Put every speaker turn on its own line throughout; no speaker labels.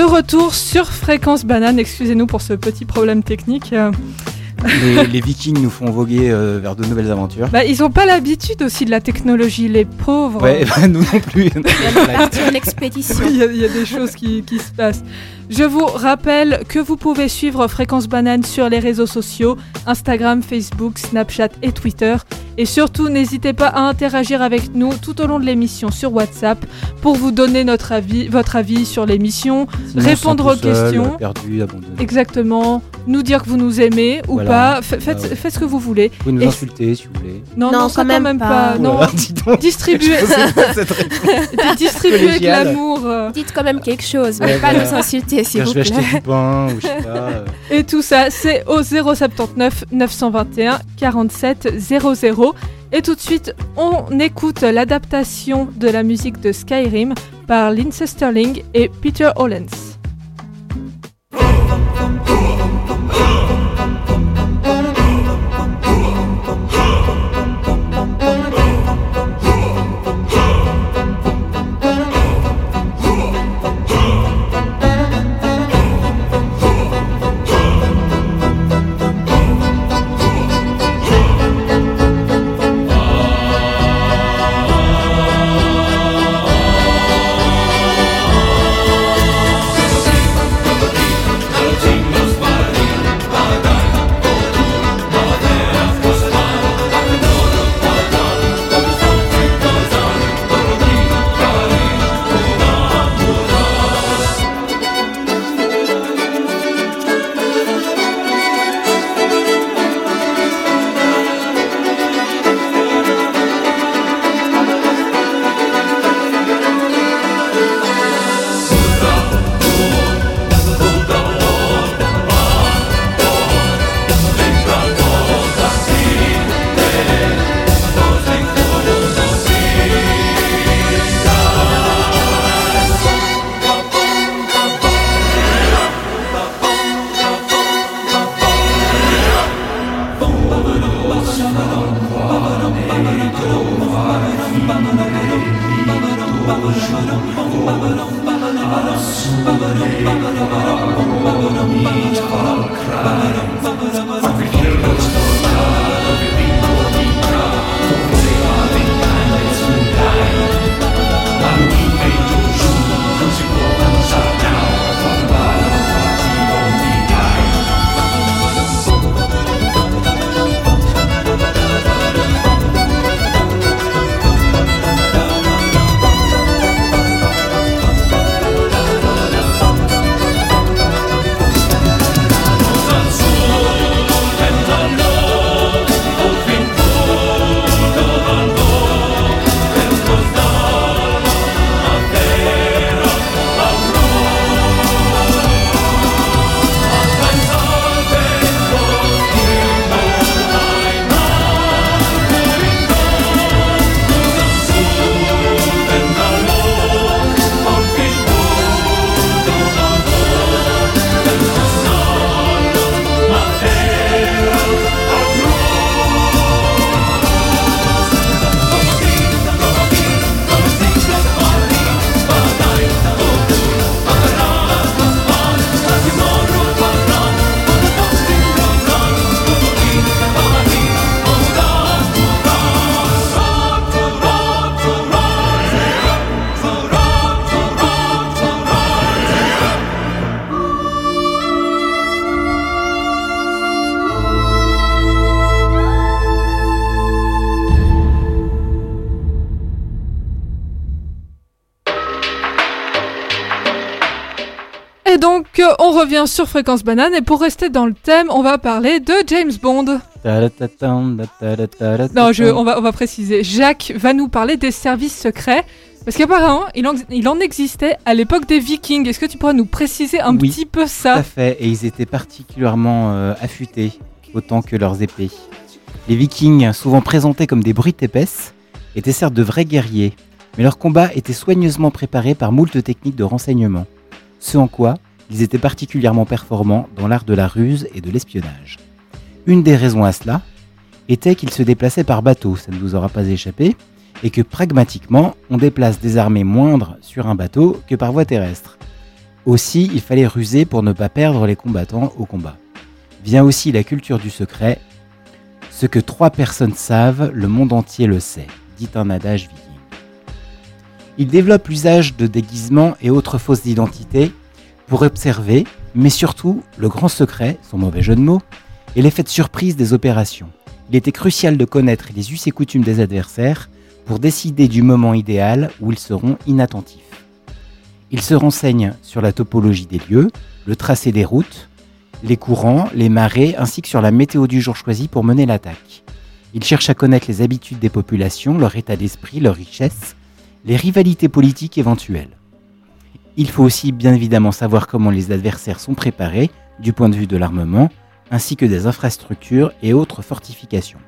de retour sur Fréquence Banane. Excusez-nous pour ce petit problème technique. Euh,
les, Vikings nous font voguer euh, vers de nouvelles aventures.
Bah, ils n'ont pas l'habitude aussi de la technologie, les pauvres.
Ouais, bah, nous non plus.
Il y a expédition.
Il y, a des choses qui, qui se passent. Je vous rappelle que vous pouvez suivre Fréquence Banane sur les réseaux sociaux, Instagram, Facebook, Snapchat et Twitter. Et surtout, n'hésitez pas à interagir avec nous tout au long de l'émission sur WhatsApp pour vous donner notre avis, votre avis sur l'émission, répondre aux questions.
Perdu,
Exactement. Nous dire que vous nous aimez ou pas. faites, faites, ce que vous voulez.
Vous nous insulter si vous voulez.
Non, non, quand, même, pas. Non, distribuez. distribuez de l'amour.
Dites quand même quelque chose, mais pas nous insulter s'il vous plaît.
Je vais acheter du pain ou je sais pas. Euh.
Et tout ça, c'est au 079 921 47 00. Et tout de suite, on écoute l'adaptation de la musique de Skyrim par Lindsay Sterling et Peter Hollens. On revient sur Fréquence Banane et pour rester dans le thème, on va parler de James Bond. Non, je, on, va, on va préciser. Jacques va nous parler des services secrets. Parce qu'apparemment, il, en, il en existait à l'époque des Vikings. Est-ce que tu pourrais nous préciser un petit peu ça?
Tout à fait, et ils étaient particulièrement euh, affûtés, autant que leurs épées. Les Vikings, souvent présentés comme des brutes épaisses, étaient certes de vrais guerriers, mais leur combat était soigneusement préparé par moult techniques de renseignement. Ce en quoi ils étaient particulièrement performants dans l'art de la ruse et de l'espionnage. Une des raisons à cela était qu'ils se déplaçaient par bateau, ça ne vous aura pas échappé, et que pragmatiquement, on déplace des armées moindres sur un bateau que par voie terrestre. Aussi, il fallait ruser pour ne pas perdre les combattants au combat. Vient aussi la culture du secret. Ce que trois personnes savent, le monde entier le sait, dit un adage viking. Il développe l'usage de déguisements et autres fausses identités pour observer, mais surtout le grand secret, son mauvais jeu de mots, et l'effet de surprise des opérations. Il était crucial de connaître les us et coutumes des adversaires pour décider du moment idéal où ils seront inattentifs. Il se renseigne sur la topologie des lieux, le tracé des routes, les courants, les marées, ainsi que sur la météo du jour choisi pour mener l'attaque. Il cherche à connaître les habitudes des populations, leur état d'esprit, leur richesse, les rivalités politiques éventuelles. Il faut aussi bien évidemment savoir comment les adversaires sont préparés du point de vue de l'armement, ainsi que des infrastructures et autres fortifications.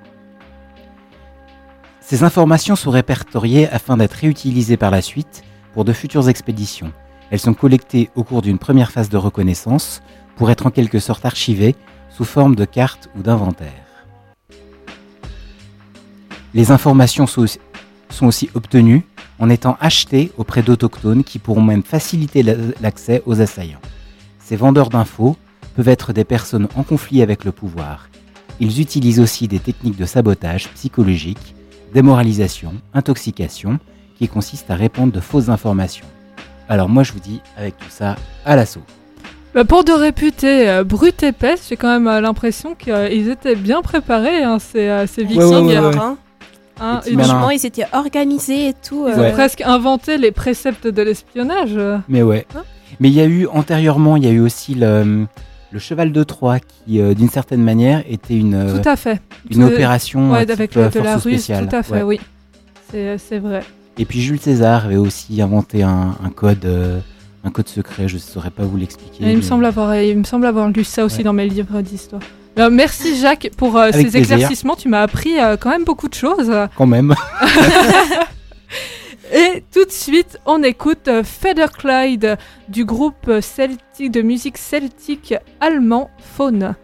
Ces informations sont répertoriées afin d'être réutilisées par la suite pour de futures expéditions. Elles sont collectées au cours d'une première phase de reconnaissance pour être en quelque sorte archivées sous forme de cartes ou d'inventaires. Les informations sont aussi obtenues en étant achetées auprès d'autochtones qui pourront même faciliter l'accès aux assaillants. Ces vendeurs d'infos peuvent être des personnes en conflit avec le pouvoir. Ils utilisent aussi des techniques de sabotage psychologique, démoralisation, intoxication, qui consistent à répandre de fausses informations. Alors moi je vous dis, avec tout ça, à l'assaut.
Bah pour de réputés euh, brutes épaisses, j'ai quand même euh, l'impression qu'ils étaient bien préparés, hein, ces, euh, ces vikings.
Ouais, hein. Hein, ils étaient organisés et tout.
Ils ont presque inventé les préceptes de l'espionnage.
Mais ouais. Hein Mais il y a eu, antérieurement, il y a eu aussi le, le cheval de Troie qui, euh, d'une certaine manière, était une,
euh, tout à fait.
une opération
ouais, avec de la ruse, tout à fait, oui. Euh, c'est vrai.
Et puis Jules César avait aussi inventé un, code, un code secret. Je ne saurais pas vous l'expliquer.
Il me semble avoir, il me semble avoir lu ça aussi dans mes livres d'histoire. Merci Jacques pour ces éclaircissements. Tu m'as appris quand même beaucoup de choses.
Quand même.
Et tout de suite, on écoute euh, Clyde du groupe celtique de musique celtique allemand Faune.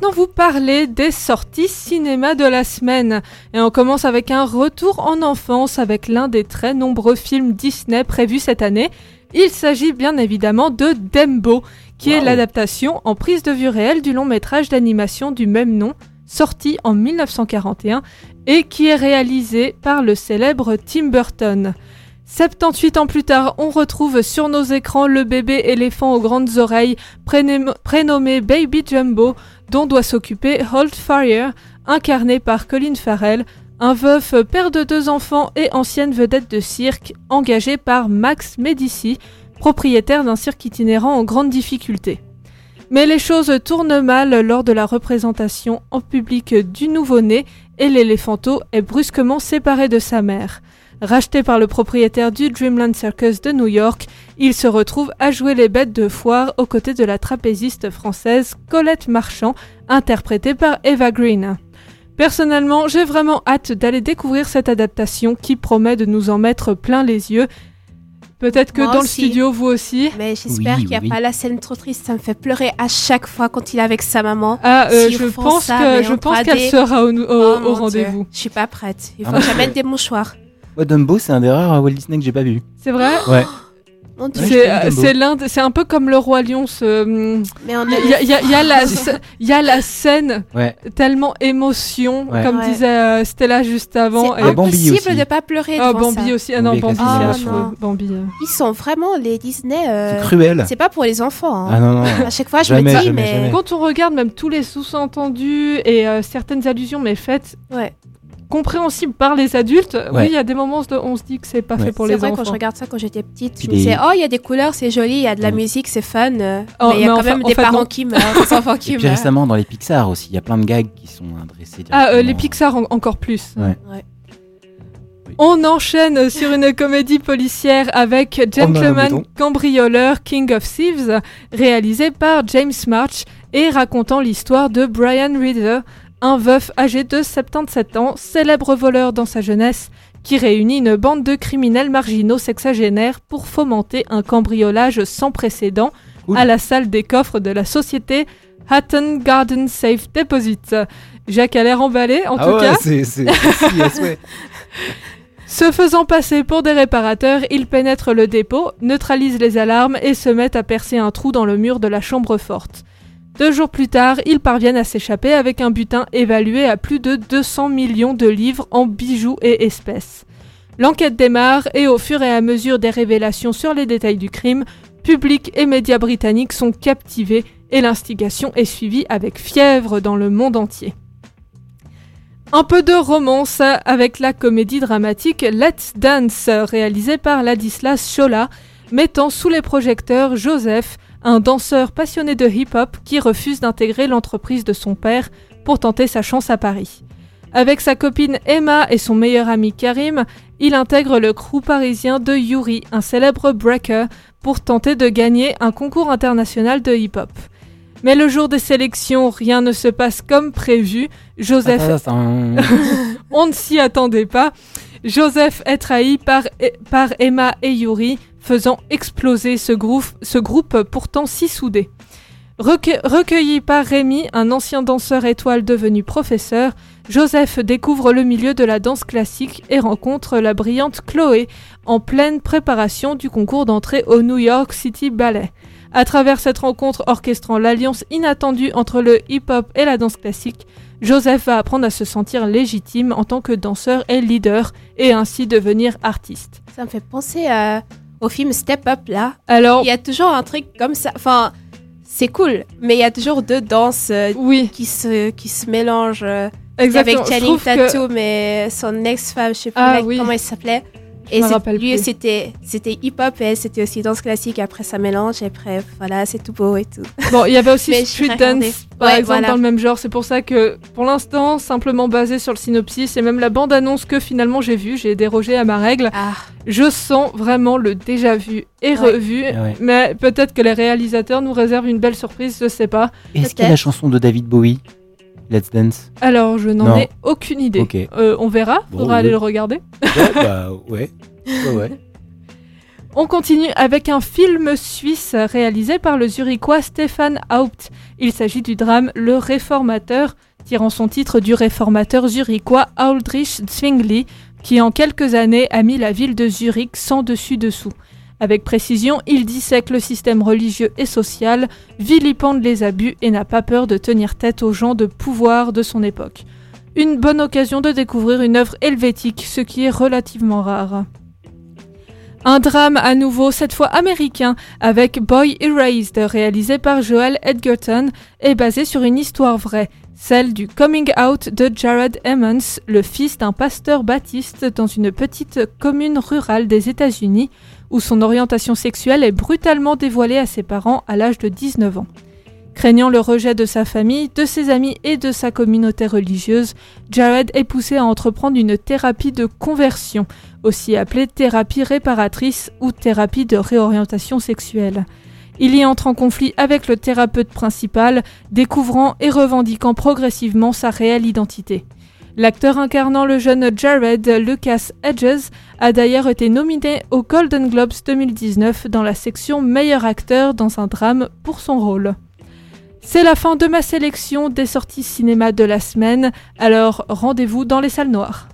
Maintenant vous parler des sorties cinéma de la semaine. Et on commence avec un retour en enfance avec l'un des très nombreux films Disney prévus cette année. Il s'agit bien évidemment de Dembo, qui est l'adaptation en prise de vue réelle du long métrage d'animation du même nom, sorti en 1941 et qui est réalisé par le célèbre Tim Burton. 78 ans plus tard, on retrouve sur nos écrans le bébé éléphant aux grandes oreilles prénom- prénommé Baby Jumbo, dont doit s'occuper Holt Farrier, incarné par Colin Farrell, un veuf père de deux enfants et ancienne vedette de cirque, engagé par Max Medici, propriétaire d'un cirque itinérant en grande difficulté. Mais les choses tournent mal lors de la représentation en public du nouveau-né et l'éléphanto est brusquement séparé de sa mère. Racheté par le propriétaire du Dreamland Circus de New York, il se retrouve à jouer les bêtes de foire aux côtés de la trapéziste française Colette Marchand, interprétée par Eva Green. Personnellement, j'ai vraiment hâte d'aller découvrir cette adaptation qui promet de nous en mettre plein les yeux. Peut-être que
Moi
dans
aussi.
le studio, vous aussi.
Mais j'espère
Oui,
qu'il n'y a
oui.
pas la scène trop triste. Ça me fait pleurer à chaque fois quand il est avec sa maman.
Ah, euh, je pense
ça,
que je
en
pense
3D.
qu'elle sera au, au-
Oh,
au rendez-vous.
Je suis pas prête. Il
Ah,
faut que
moi,
j'amène des mouchoirs.
Ouais, Dumbo, c'est un des rares Walt Disney que j'ai pas vu.
C'est vrai?
Ouais.
C'est c'est l'un, de- c'est un peu comme le roi lion. ce,
Mais
Il
a
y, a- il y a- il y a la, sc- il y a la scène
Ouais.
tellement émotion,
Ouais.
comme
Ouais.
disait euh, Stella juste avant.
C'est
Il y a Bambi
impossible
aussi.
de pas pleurer
Ah,
devant
Bambi
ça.
aussi. Ah non,
Bambi
Bambi,
la
affreux.
cinéma.
Bambi. euh.
Ils sont vraiment les Disney. euh,
C'est cruel.
C'est pas pour les enfants. hein.
Ah non, non.
À chaque fois, je
Jamais,
me dis,
jamais,
mais
jamais.
Quand on regarde même tous les sous-entendus et euh, certaines allusions, mais faites
ouais.
compréhensibles par les adultes,
Ouais.
oui, il y a des moments où on se dit que c'est pas
Ouais.
fait pour
C'est
les
vrai
enfants.
quand je regarde ça quand j'étais petite,
Puis
je me disais oh il y a des couleurs, c'est joli, il y a de la
Mm.
musique, c'est fun. euh,
Oh,
mais il y a quand
enfin-
même des parents
non.
qui meurent, des enfants qui
Et puis
meurent.
récemment, dans les Pixar aussi, il y a plein de gags qui sont adressés.
Ah, euh, les. Pixar en- encore plus.
Ouais.
Ouais.
Oui.
On enchaîne sur une comédie policière avec Gentleman
mouton.
Cambrioleur King of Thieves, réalisé par James March et racontant l'histoire de Brian Reader, un veuf âgé de 77 ans, célèbre voleur dans sa jeunesse, qui réunit une bande de criminels marginaux sexagénaires pour fomenter un cambriolage sans précédent à la salle des coffres de la société Hatton Garden Safe Deposit. Jacques a l'air emballé, en
ah
tout
ouais,
cas.
c'est.
Se faisant passer pour des réparateurs, ils pénètrent le dépôt, neutralisent les alarmes et se mettent à percer un trou dans le mur de la chambre forte. Deux jours plus tard, ils parviennent à s'échapper avec un butin évalué à plus de 200 millions de livres en bijoux et espèces. L'enquête démarre et au fur et à mesure des révélations sur les détails du crime, public et médias britanniques sont captivés et l'instigation est suivie avec fièvre dans le monde entier. Un peu de romance avec la comédie dramatique Let's Dance, réalisée par Ladislas Chola, mettant sous les projecteurs Joseph, un danseur passionné de hip-hop qui refuse d'intégrer l'entreprise de son père pour tenter sa chance à Paris. Avec sa copine Emma et son meilleur ami Karim, il intègre le crew parisien de Yuri, un célèbre breaker, pour tenter de gagner un concours international de hip-hop. Mais le jour des sélections, rien ne se passe comme prévu. Joseph on ne s'y attendait pas. Joseph est trahi par, par Emma et Yuri, faisant exploser ce groupe, pourtant si soudé. recueilli par Rémi, un ancien danseur étoile devenu professeur, Joseph découvre le milieu de la danse classique et rencontre la brillante Chloé en pleine préparation du concours d'entrée au New York City Ballet. À travers cette rencontre orchestrant l'alliance inattendue entre le hip-hop et la danse classique, Joseph va apprendre à se sentir légitime en tant que danseur et leader et ainsi devenir artiste.
Ça me fait penser au film Step Up là. Alors, il y a toujours un truc comme ça. Enfin, c'est cool, mais il y a toujours deux danses euh, qui, se, qui se mélangent. Euh, avec Channing Tatum mais son ex-femme, je sais plus ah comment elle s'appelait. Et lui, c'était c'était hip-hop et c'était aussi danse classique. Après, ça mélange et après, voilà, c'est tout beau et tout.
Bon, il y avait aussi Street Dance, par exemple, dans le même genre. C'est pour ça que, pour l'instant, simplement basé sur le synopsis et même la bande-annonce que finalement j'ai vue, j'ai dérogé à ma règle. Ah. Je sens vraiment le déjà vu et revu. Ah mais peut-être que les réalisateurs nous réservent une belle surprise, je sais pas.
Est-ce qu'il y a la chanson de David Bowie? Let's Dance
Alors, je n'en ai aucune idée. Euh, on verra, on faudra aller le regarder.
Ouais, bah ouais. ouais,
On continue avec un film suisse réalisé par le zurichois Stefan Haupt. Il s'agit du drame Le Réformateur, tirant son titre du réformateur zurichois Aldrich Zwingli, qui en quelques années a mis la ville de Zurich sans dessus-dessous. Avec précision, il dissèque le système religieux et social, vilipende les abus et n'a pas peur de tenir tête aux gens de pouvoir de son époque. Une bonne occasion de découvrir une œuvre helvétique, ce qui est relativement rare. Un drame à nouveau, cette fois américain, avec Boy Erased, réalisé par Joel Edgerton, et basé sur une histoire vraie, celle du coming out de Jared Emmons, le fils d'un pasteur baptiste dans une petite commune rurale des États-Unis, où son orientation sexuelle est brutalement dévoilée à ses parents à l'âge de 19 ans. Craignant le rejet de sa famille, de ses amis et de sa communauté religieuse, Jared est poussé à entreprendre une thérapie de conversion, aussi appelée thérapie réparatrice ou thérapie de réorientation sexuelle. Il y entre en conflit avec le thérapeute principal, découvrant et revendiquant progressivement sa réelle identité. L'acteur incarnant le jeune Jared, Lucas Hedges, a d'ailleurs été nominé aux Golden Globes 2019 dans la section Meilleur acteur dans un drame pour son rôle. C'est la fin de ma sélection des sorties cinéma de la semaine, alors rendez-vous dans les salles noires.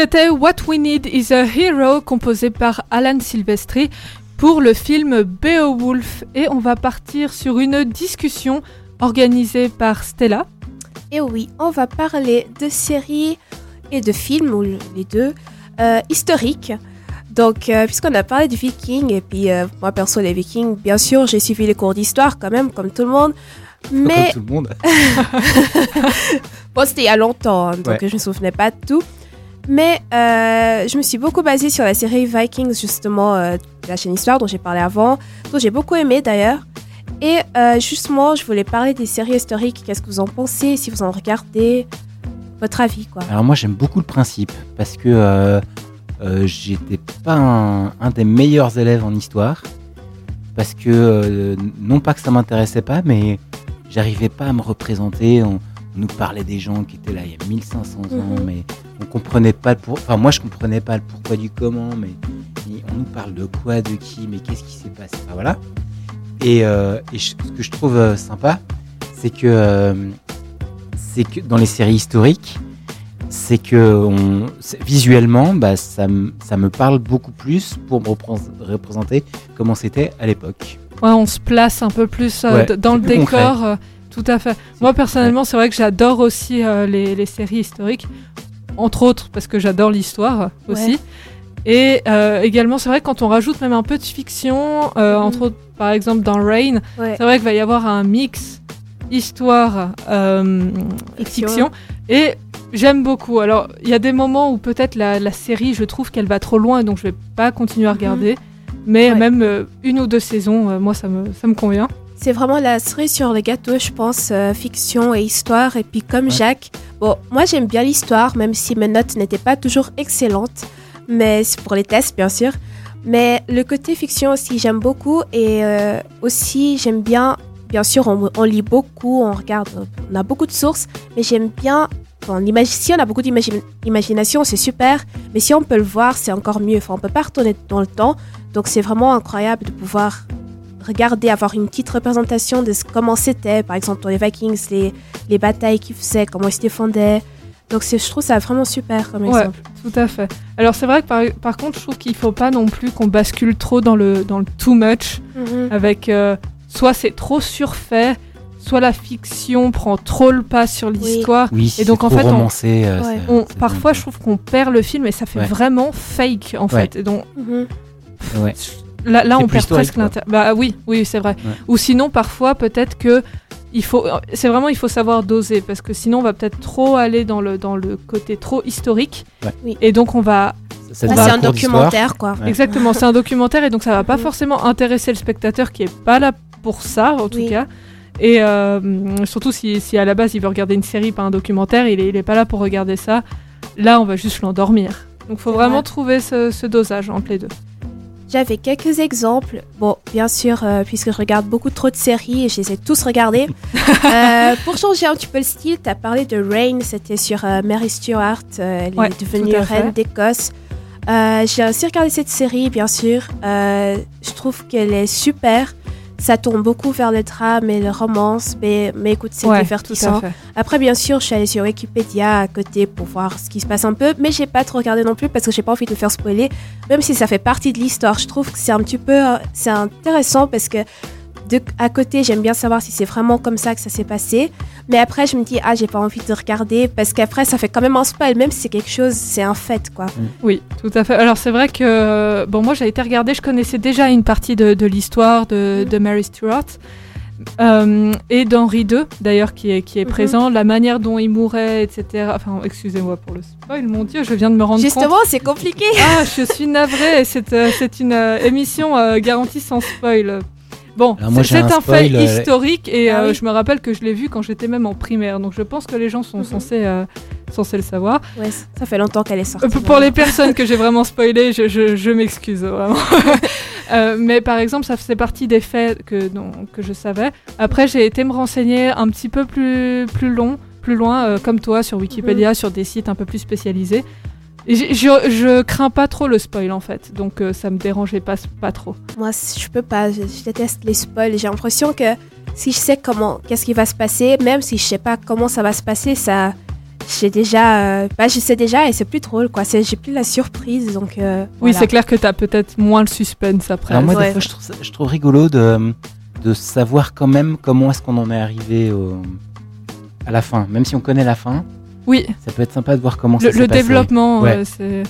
C'était What We Need is a Hero composé par Alan Silvestri pour le film Beowulf et on va partir sur une discussion organisée par Stella.
Et oui, on va parler de séries et de films, ou les deux, euh, historiques. Donc, euh, puisqu'on a parlé du Viking, et puis euh, moi perso, les Vikings, bien sûr, j'ai suivi les cours d'histoire quand même, comme tout le monde. Mais.
Comme tout le monde.
bon, c'était il y a longtemps, hein, donc je ne me souvenais pas de tout. Mais je me suis beaucoup basée sur la série Vikings, justement, de la chaîne Histoire dont j'ai parlé avant, dont j'ai beaucoup aimé d'ailleurs. Et justement, je voulais parler des séries historiques. Qu'est-ce que vous en pensez? Si vous en regardez votre avis quoi.
Alors moi j'aime beaucoup le principe parce que euh, euh, j'étais pas un, des meilleurs élèves en histoire parce que euh, non pas que ça m'intéressait pas mais j'arrivais pas à me représenter. On, nous parlait des gens qui étaient là il y a 1500 ans mhm. mais on comprenait pas le pour... enfin moi je comprenais pas le pourquoi du comment mais on nous parle de quoi de qui mais qu'est-ce qui s'est passé enfin, voilà et, et ce que je trouve sympa c'est que c'est que dans les séries historiques, c'est que visuellement, bah, ça, ça, me parle beaucoup plus pour me représenter comment c'était à l'époque.
Ouais, on se place un peu plus euh, dans le décor. Euh, tout à fait. Moi, personnellement, c'est vrai que j'adore aussi euh, les, les, séries historiques, entre autres parce que j'adore l'histoire aussi. Et également, c'est vrai que quand on rajoute même un peu de fiction, mm. entre autres, par exemple dans Rain, c'est vrai qu'il va y avoir un mix histoire, euh, fiction. Et j'aime beaucoup. Alors, il y a des moments où peut-être la, série, je trouve qu'elle va trop loin, donc je vais pas continuer à mhm. regarder. Mais même euh, une ou deux saisons, euh, moi, ça me, ça me convient.
C'est vraiment la série sur les gâteaux, je pense, fiction et histoire. Et puis, comme Jacques, bon, moi, j'aime bien l'histoire, même si mes notes n'étaient pas toujours excellentes. Mais c'est pour les tests, bien sûr. Mais le côté fiction aussi, j'aime beaucoup. Et aussi, j'aime bien Bien sûr, on, lit beaucoup, on regarde, on a beaucoup de sources, mais j'aime bien. si on a beaucoup d'imagination, c'est super, mais si on peut le voir, c'est encore mieux. Enfin, on peut pas retourner dans le temps, donc c'est vraiment incroyable de pouvoir regarder, avoir une petite représentation de comment c'était, par exemple dans les Vikings, les, les batailles qu'ils faisaient, comment ils se défendaient. Donc je trouve ça vraiment super comme
ouais, Tout à fait. Alors c'est vrai que par, par, contre, je trouve qu'il faut pas non plus qu'on bascule trop dans le, dans le too much, mhm. avec euh, soit c'est trop surfait, soit la fiction prend trop le pas sur l'histoire.
Oui. et donc en fait,
on, euh, parfois je trouve qu'on perd le film et ça fait vraiment fake en fait. Et donc mhm. Là, là on perd presque l'intérêt. Bah oui, oui, c'est vrai. Ou sinon parfois peut-être que il faut, c'est vraiment il faut savoir doser parce que sinon on va peut-être trop aller dans le dans le côté trop historique. Et donc on va
c'est un documentaire, quoi.
Exactement, c'est un documentaire et donc ça va pas mhm. forcément intéresser le spectateur qui est pas là pour ça, en tout cas. Et euh, surtout si, si, à la base il veut regarder une série, pas un documentaire, il est, il est pas là pour regarder ça. Là, on va juste l'endormir. Donc, faut vraiment trouver ce, dosage entre les deux.
J'avais quelques exemples. Bon, bien sûr, euh, puisque je regarde beaucoup trop de séries et je les ai tous regardées. Euh, pour changer un petit peu le style, tu as parlé de Rain, c'était sur Mary Stuart. elle est devenue reine d'Écosse. J'ai aussi regardé cette série, bien sûr. je trouve qu'elle est super ça tourne beaucoup vers le drame et le romance, mais, mais écoute, c'est ouais, divertissant. Après, bien sûr, je suis allée sur Wikipédia à côté pour voir ce qui se passe un peu, mais j'ai pas trop regardé non plus parce que j'ai pas envie de me faire spoiler, même si ça fait partie de l'histoire. Je trouve que c'est un petit peu, euh, c'est intéressant parce que de, à côté, j'aime bien savoir si c'est vraiment comme ça que ça s'est passé. Mais après, je me dis, ah, j'ai pas envie de regarder parce qu'après, ça fait quand même un spoil, même si c'est quelque chose, c'est un fait, quoi. Mm.
Oui, tout à fait. Alors, c'est vrai que, bon, moi, j'ai été regarder, je connaissais déjà une partie de, l'histoire de, mm. de, Mary Stuart. Euh, et d'Henri II, d'ailleurs, qui est, qui est mm-hmm. présent, la manière dont il mourait, etc. Enfin, excusez-moi pour le spoil, mon Dieu, je viens de me rendre
compte.
Justement,
c'est compliqué.
Ah, je suis navrée, c'est euh, une euh, émission garantie sans spoil. Bon, c'est un, fait euh, historique et ah euh, je me rappelle que je l'ai vu quand j'étais même en primaire, donc je pense que les gens sont mhm. censés, euh, censés le savoir.
Ouais, ça fait longtemps qu'elle est sortie.
pour les personnes que j'ai vraiment spoilées, je, je, m'excuse vraiment. mais par exemple, ça faisait partie des faits que, que je savais. Après, j'ai été me renseigner un petit peu plus, plus long, plus loin, comme toi, sur Wikipédia, mhm. sur des sites un peu plus spécialisés. Je, je, crains pas trop le spoil en fait, donc euh, ça me dérangeait pas, pas trop.
Moi, je peux pas, je, déteste les spoils. J'ai l'impression que si je sais comment, qu'est-ce qui va se passer, même si je sais pas comment ça va se passer, ça, j'ai déjà, bah, je sais déjà et c'est plus drôle quoi. J'ai plus la surprise donc.
oui, c'est clair que tu as peut-être moins le suspense après.
Alors moi, des fois, je trouve, je trouve rigolo de, de savoir quand même comment est-ce qu'on en est arrivé à la fin, même si on connaît la fin.
Oui.
Ça peut être sympa de voir comment
le,
ça
Le développement,
ouais.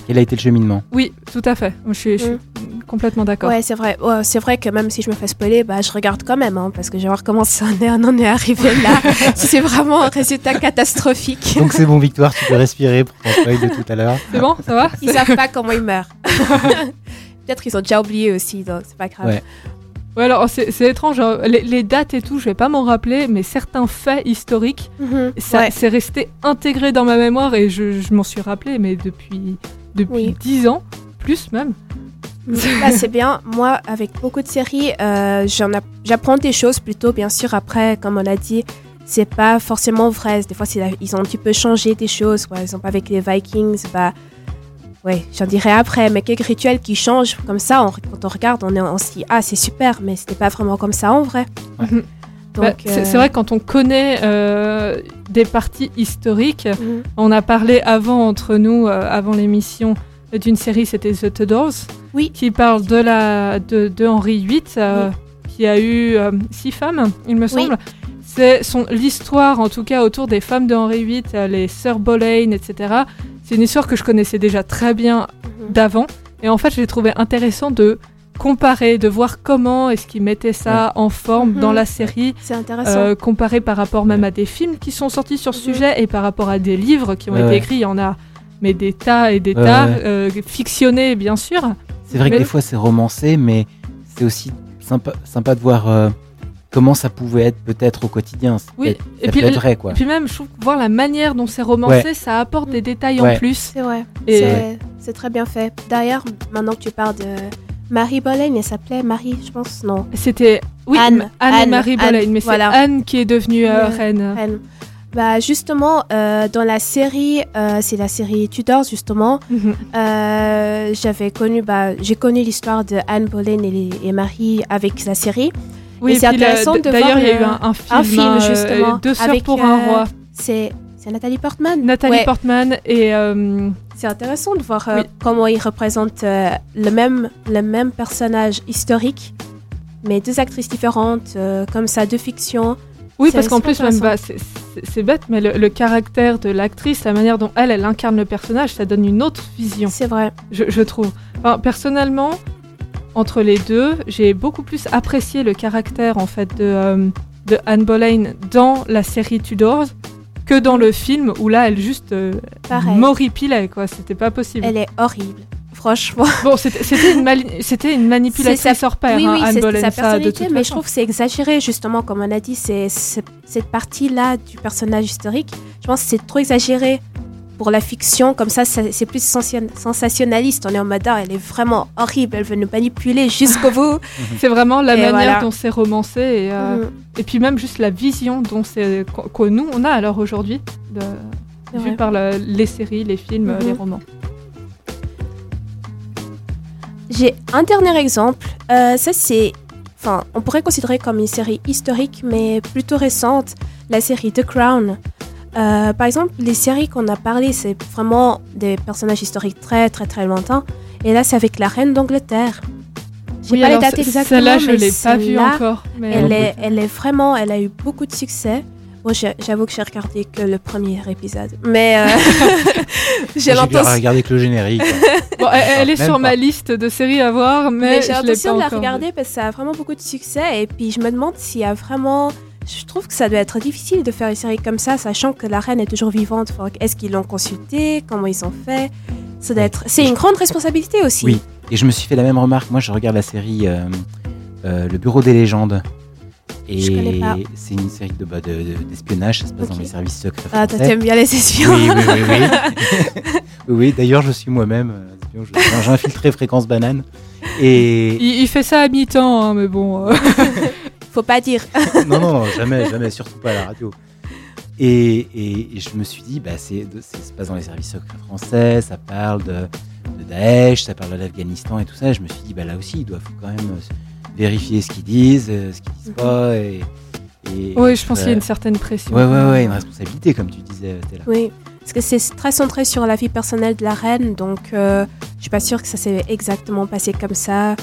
Quel a été le cheminement
Oui, tout à fait. Je suis, mm. complètement d'accord.
Ouais, c'est vrai. c'est vrai que même si je me fais spoiler, bah, je regarde quand même, hein, parce que je vais voir comment ça en est, on en est arrivé là. c'est vraiment un résultat catastrophique.
Donc c'est bon, Victoire, tu peux respirer pour ton spoil de tout à l'heure.
C'est bon, ça va?
Ils savent pas comment il meurt. Peut-être qu'ils ont déjà oublié aussi, donc c'est pas grave.
Ouais. Ouais, alors c'est étrange, hein. les, dates et tout, je vais pas m'en rappeler, mais certains faits historiques, mhm. ça c'est resté intégré dans ma mémoire et je, m'en suis rappelé, mais depuis depuis dix ans, plus même.
Là, c'est bien. Moi, avec beaucoup de séries, euh, j'apprends des choses plutôt, bien sûr. Après, comme on l'a dit, c'est pas forcément vrai. Des fois, ils ont un petit peu changé des choses. Par exemple, avec les Vikings, bah, Ouais, j'en dirai après, mais quelques rituels qui changent comme ça, quand on regarde, on, est, on se dit ah c'est super, mais c'était pas vraiment comme ça en vrai.
Mhm. Bah, c'est euh, vrai quand on connaît euh, des parties historiques, mhm. on a parlé avant entre nous, euh, avant l'émission, d'une série, c'était The Tudors,
oui.
qui parle de la de, de Henri VIII, qui a eu six femmes, il me semble. C'est l'histoire, en tout cas, autour des femmes de Henri VIII, les sœurs Boleyn, etc c'est une histoire que je connaissais déjà très bien mhm. d'avant. Et en fait, j'ai trouvé intéressant de comparer, de voir comment est-ce qu'ils mettaient ça en forme dans mhm. la série.
C'est intéressant. Euh,
comparer par rapport même à des films qui sont sortis sur ce mhm. sujet et par rapport à des livres qui ont été écrits. Il y en a, mais des tas et des tas, euh, fictionnés bien sûr.
C'est vrai que des fois c'est romancé, mais c'est aussi sympa, sympa de voir. Euh, comment ça pouvait être peut-être au quotidien.
Oui,
et puis, vrai, quoi.
et puis même, je trouve voir la manière dont c'est romancé, ça apporte des détails en plus.
C'est vrai, et... c'est très bien fait. D'ailleurs, maintenant que tu parles de Marie Boleyn, elle s'appelait Marie, je pense, non
C'était oui, Anne, Anne, et Marie Boleyn, mais c'est Anne qui est devenue euh, reine.
Bah justement, euh, dans la série, euh, c'est la série Tudors justement. Mhm. j'avais connu, bah, j'ai connu l'histoire de Anne Boleyn et, et Marie avec la série.
Oui, c'est intéressant de D'ailleurs, il y a eu un, film, un film euh, justement, Deux sœurs pour un roi. Euh,
c'est Nathalie Portman.
Nathalie Portman et
euh, c'est intéressant de voir comment il représente le même le même personnage historique, mais deux actrices différentes, comme ça, deux fictions.
Oui, parce qu'en plus, même, bah, c'est bête, mais le, caractère de l'actrice, la manière dont elle, elle incarne le personnage, ça donne une autre vision.
C'est vrai.
Je, je trouve. Enfin, personnellement, entre les deux, j'ai beaucoup plus apprécié le caractère en fait de, euh, de Anne Boleyn dans la série Tudors que dans le film où là elle juste euh, moripilait quoi, c'était pas possible.
Elle est horrible. Franchement.
Bon, c'était une, une manipulatrice hors pair,
oui,
oui,
Anne Boleyn, sa personnalité, mais je trouve que c'est exagéré, justement, comme on a dit, c'est cette partie-là du personnage historique. Je pense que c'est trop exagéré pour la fiction, comme ça, c'est plus sensationnaliste. On est en mode, ah, elle est vraiment horrible, elle veut nous manipuler jusqu'au bout.
c'est vraiment la manière dont c'est romancé et, euh, mm. et, puis même juste la vision dont c'est que nous on a alors aujourd'hui, vu par les séries, les films, les mm-hmm. romans.
J'ai un dernier exemple. Euh, ça, c'est. Enfin, on pourrait considérer comme une série historique, mais plutôt récente, la série The Crown. Euh, par exemple, les séries qu'on a parlé, c'est vraiment des personnages historiques très très très lointains. Et là, c'est avec la reine d'Angleterre.
Je oui, pas les dates exactement. Celle-là, je l'ai pas vue encore.
Mais... Elle, est, elle est vraiment, elle a eu beaucoup de succès. Bon, j'avoue que j'ai regardé que le premier épisode, mais euh,
j'ai l'intention. regardé que le générique.
bon, elle, est sur ma liste de séries à voir, mais, mais j'ai l'intention
de la regarder parce que ça a vraiment beaucoup de succès. Et puis je me demande s'il y a vraiment je trouve que ça doit être difficile de faire une série comme ça, sachant que la reine est toujours vivante. Est-ce qu'ils l'ont consultée Comment ils ont fait Ça doit être. C'est une grande responsabilité aussi.
Oui. Et je me suis fait la même remarque. Moi, je regarde la série euh, euh, Le Bureau des légendes. Et c'est une série bah, d'espionnage, de, ça se passe dans les services secrets.
Ah, t'aimes bien les espions
Oui, oui, oui. oui. D'ailleurs, je suis moi-même euh, J'ai infiltré Fréquence Banane. Et...
Il, fait ça à mi-temps, hein, mais bon.
Faut pas dire.
non, non, jamais, jamais, surtout pas à la radio. Et, et, je me suis dit, bah, c'est, ça se passe dans les services secrets français, ça parle de, de Daesh, ça parle de l'Afghanistan et tout ça. je me suis dit, bah, là aussi, il doit faut quand même euh, vérifier ce qu'ils disent, euh, ce qu'ils disent pas. Et,
oui, je pense qu'il y a une certaine pression.
Ouais, ouais, ouais, une responsabilité, comme tu disais,
Oui. parce que c'est très centré sur la vie personnelle de la reine, donc euh, je suis pas sûre que ça s'est exactement passé comme ça.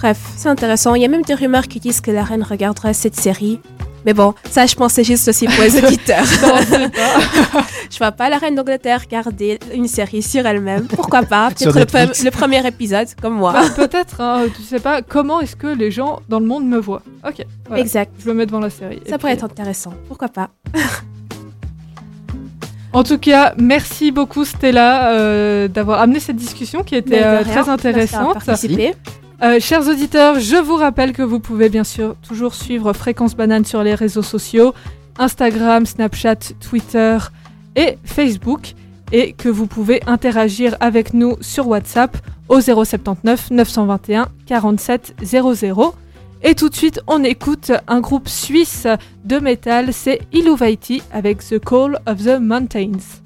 Bref, c'est intéressant. Il y a même des rumeurs qui disent que la reine regarderait cette série. Mais bon, ça, je pense c'est juste aussi pour les auditeurs. non, pas. je vois pas la reine d'Angleterre regarder une série sur elle-même. Pourquoi pas? Peut-être le, premier épisode, comme moi.
Bah, peut-être, hein, tu sais pas, comment est-ce que les gens dans le monde me voient? Ok.
Exact.
Je me mets devant la série.
Ça pourrait être intéressant. Pourquoi pas?
En tout cas, merci beaucoup Stella euh, d'avoir amené cette discussion qui était euh, très intéressante. Euh, chers auditeurs, je vous rappelle que vous pouvez bien sûr toujours suivre Fréquence Banane sur les réseaux sociaux, Instagram, Snapchat, Twitter et Facebook, et que vous pouvez interagir avec nous sur WhatsApp au 079 921 47 00. Et tout de suite, on écoute un groupe suisse de métal, c'est Illuvaiti avec The Call of the Mountains.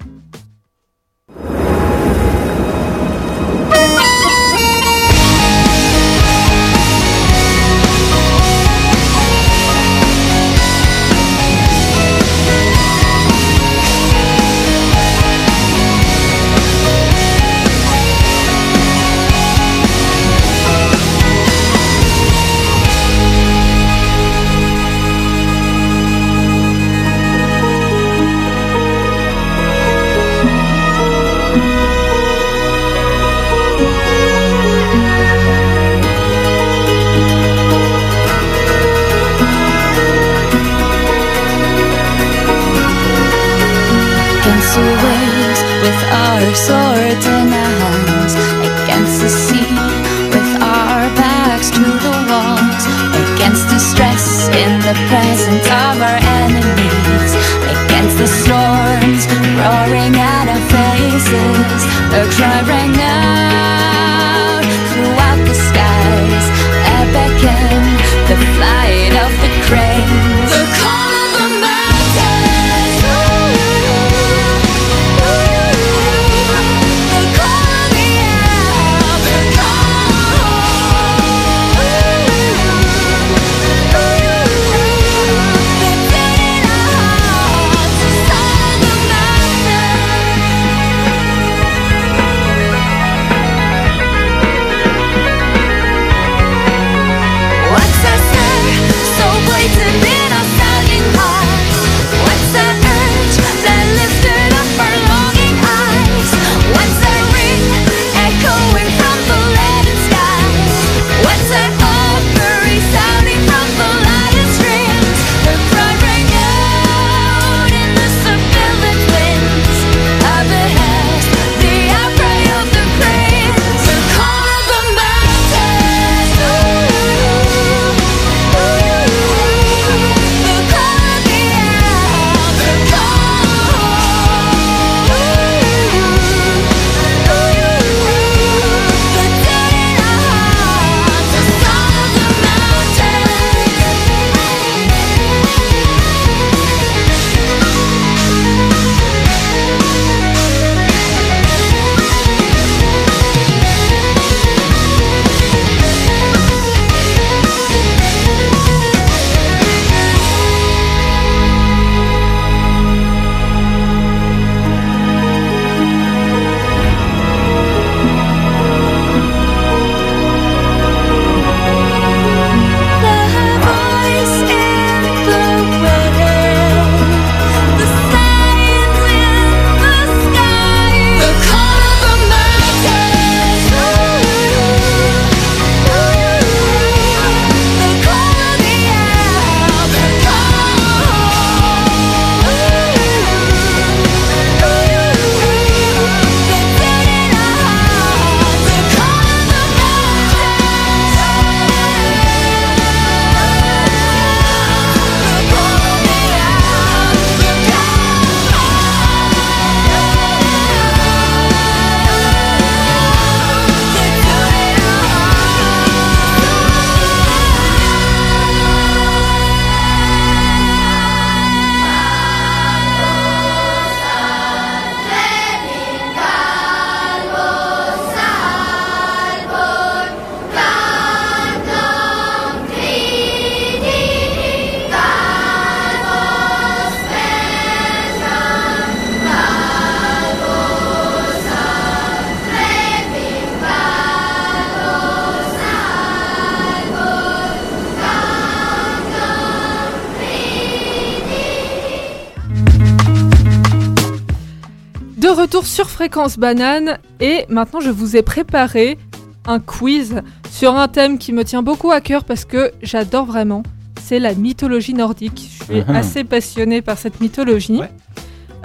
Retour sur Fréquence Banane et maintenant je vous ai préparé un quiz sur un thème qui me tient beaucoup à cœur parce que j'adore vraiment. C'est la mythologie nordique. Je suis uh-huh. assez passionnée par cette mythologie.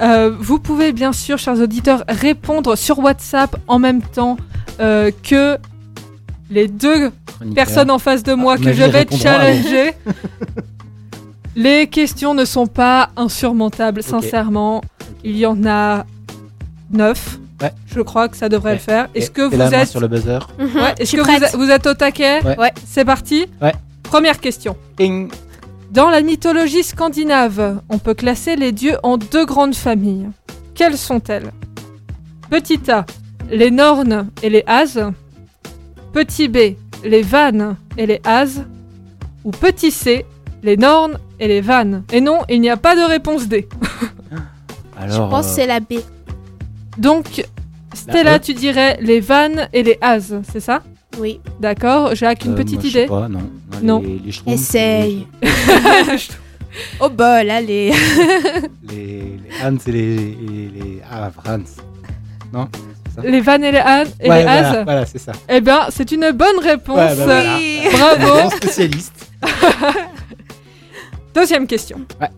Euh, vous pouvez bien sûr, chers auditeurs, répondre sur WhatsApp en même temps euh, que les deux personnes en face de moi ah, que je vais challenger. les questions ne sont pas insurmontables, sincèrement. Il y en a neuf. Je crois que ça devrait le faire. Est-ce que vous êtes
sur le buzzer
Est-ce que vous, êtes au taquet?
Ouais.
C'est parti. Première question. Dans la mythologie scandinave, on peut classer les dieux en deux grandes familles. Quelles sont-elles? Petit A, les Nornes et les As. Petit B, les Vannes et les As. Ou petit C, les Nornes et les Vannes. Et non, il n'y a pas de réponse D.
Alors, Je pense que c'est la B.
Donc, Stella, tu dirais les Vannes et les As, c'est ça?
Oui.
D'accord, Jacques, une euh, petite idée?
pas, non.
Non.
Les,
Essaye. Au bol, allez.
les, les Hans et les, les, Ah. Non
les vannes et les, As et les
As? Voilà, c'est ça.
Eh bien, c'est une bonne réponse.
Bah
oui. Bravo.
spécialiste.
Deuxième question.
Ouais.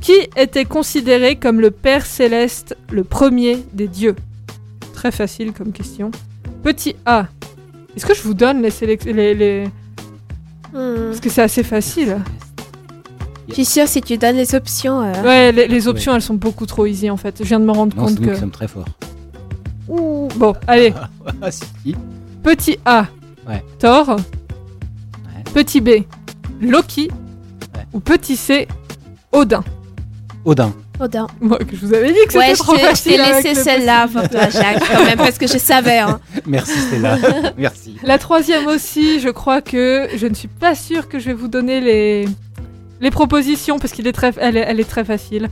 Qui était considéré comme le Père céleste, le premier des dieux? Très facile comme question. Petit A. Est-ce que je vous donne les, sélections les, Hmm. Parce que c'est assez facile.
Je suis sûre si tu donnes les options. Euh.
Ouais, les, options elles sont beaucoup trop easy en fait. Je viens de me rendre compte que.
Nous sommes très forts.
Ouh. Bon, allez.
Ah.
Petit A.
Ouais.
Thor. Petit B. Loki. Ou petit C. Odin.
Odin.
Odin.
Moi, que je vous avais dit que c'était trop facile.
Je t'ai laissé celle-là pour toi, Jacques, quand même, parce que je savais. Hein.
Merci, Stella. Merci.
La troisième aussi, je crois que je ne suis pas sûre que je vais vous donner les, les propositions, parce qu'elle est, très... Elle est, elle est très facile.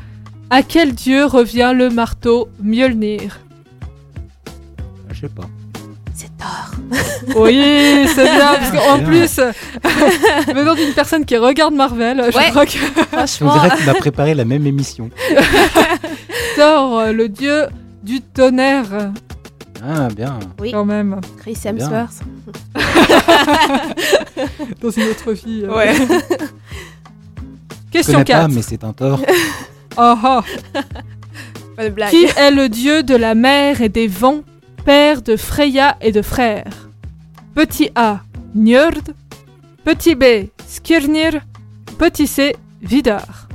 À quel dieu revient le marteau Mjolnir?
Je sais pas.
Oui, c'est bien, parce qu'en plus, venant d'une personne qui regarde Marvel, je crois que.
Franchement. On dirait qu'il a préparé la même émission.
Thor, le dieu du tonnerre.
Ah, bien.
Oui.
Quand même.
Chris Hemsworth.
Dans une autre vie.
Euh. Ouais.
Question 4.
Pas, mais c'est un tort.
oh, oh.
blague.
Qui est le dieu de la mer et des vents? Père de Freya et de frères. Petit A, Njord. Petit B, Skirnir. Petit C, Vidar.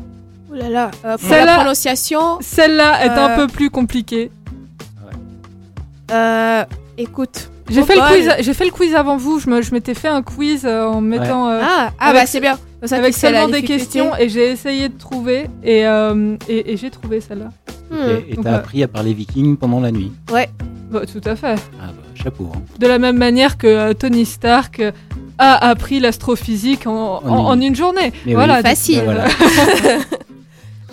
Ouh là là, euh, pour la prononciation.
Celle-là est un euh, peu plus compliquée.
Euh, écoute.
J'ai fait, le quiz, j'ai fait le quiz avant vous, je, m'étais fait un quiz euh, en mettant...
ah, ah bah c'est bien.
avec seulement des questions et j'ai essayé de trouver et, et, j'ai trouvé celle-là.
Et t'as appris à parler viking pendant la nuit
Ouais.
Bah, tout à fait.
Ah bah, chapeau. Hein.
De la même manière que euh, Tony Stark euh, a appris l'astrophysique en, une journée.
voilà, facile.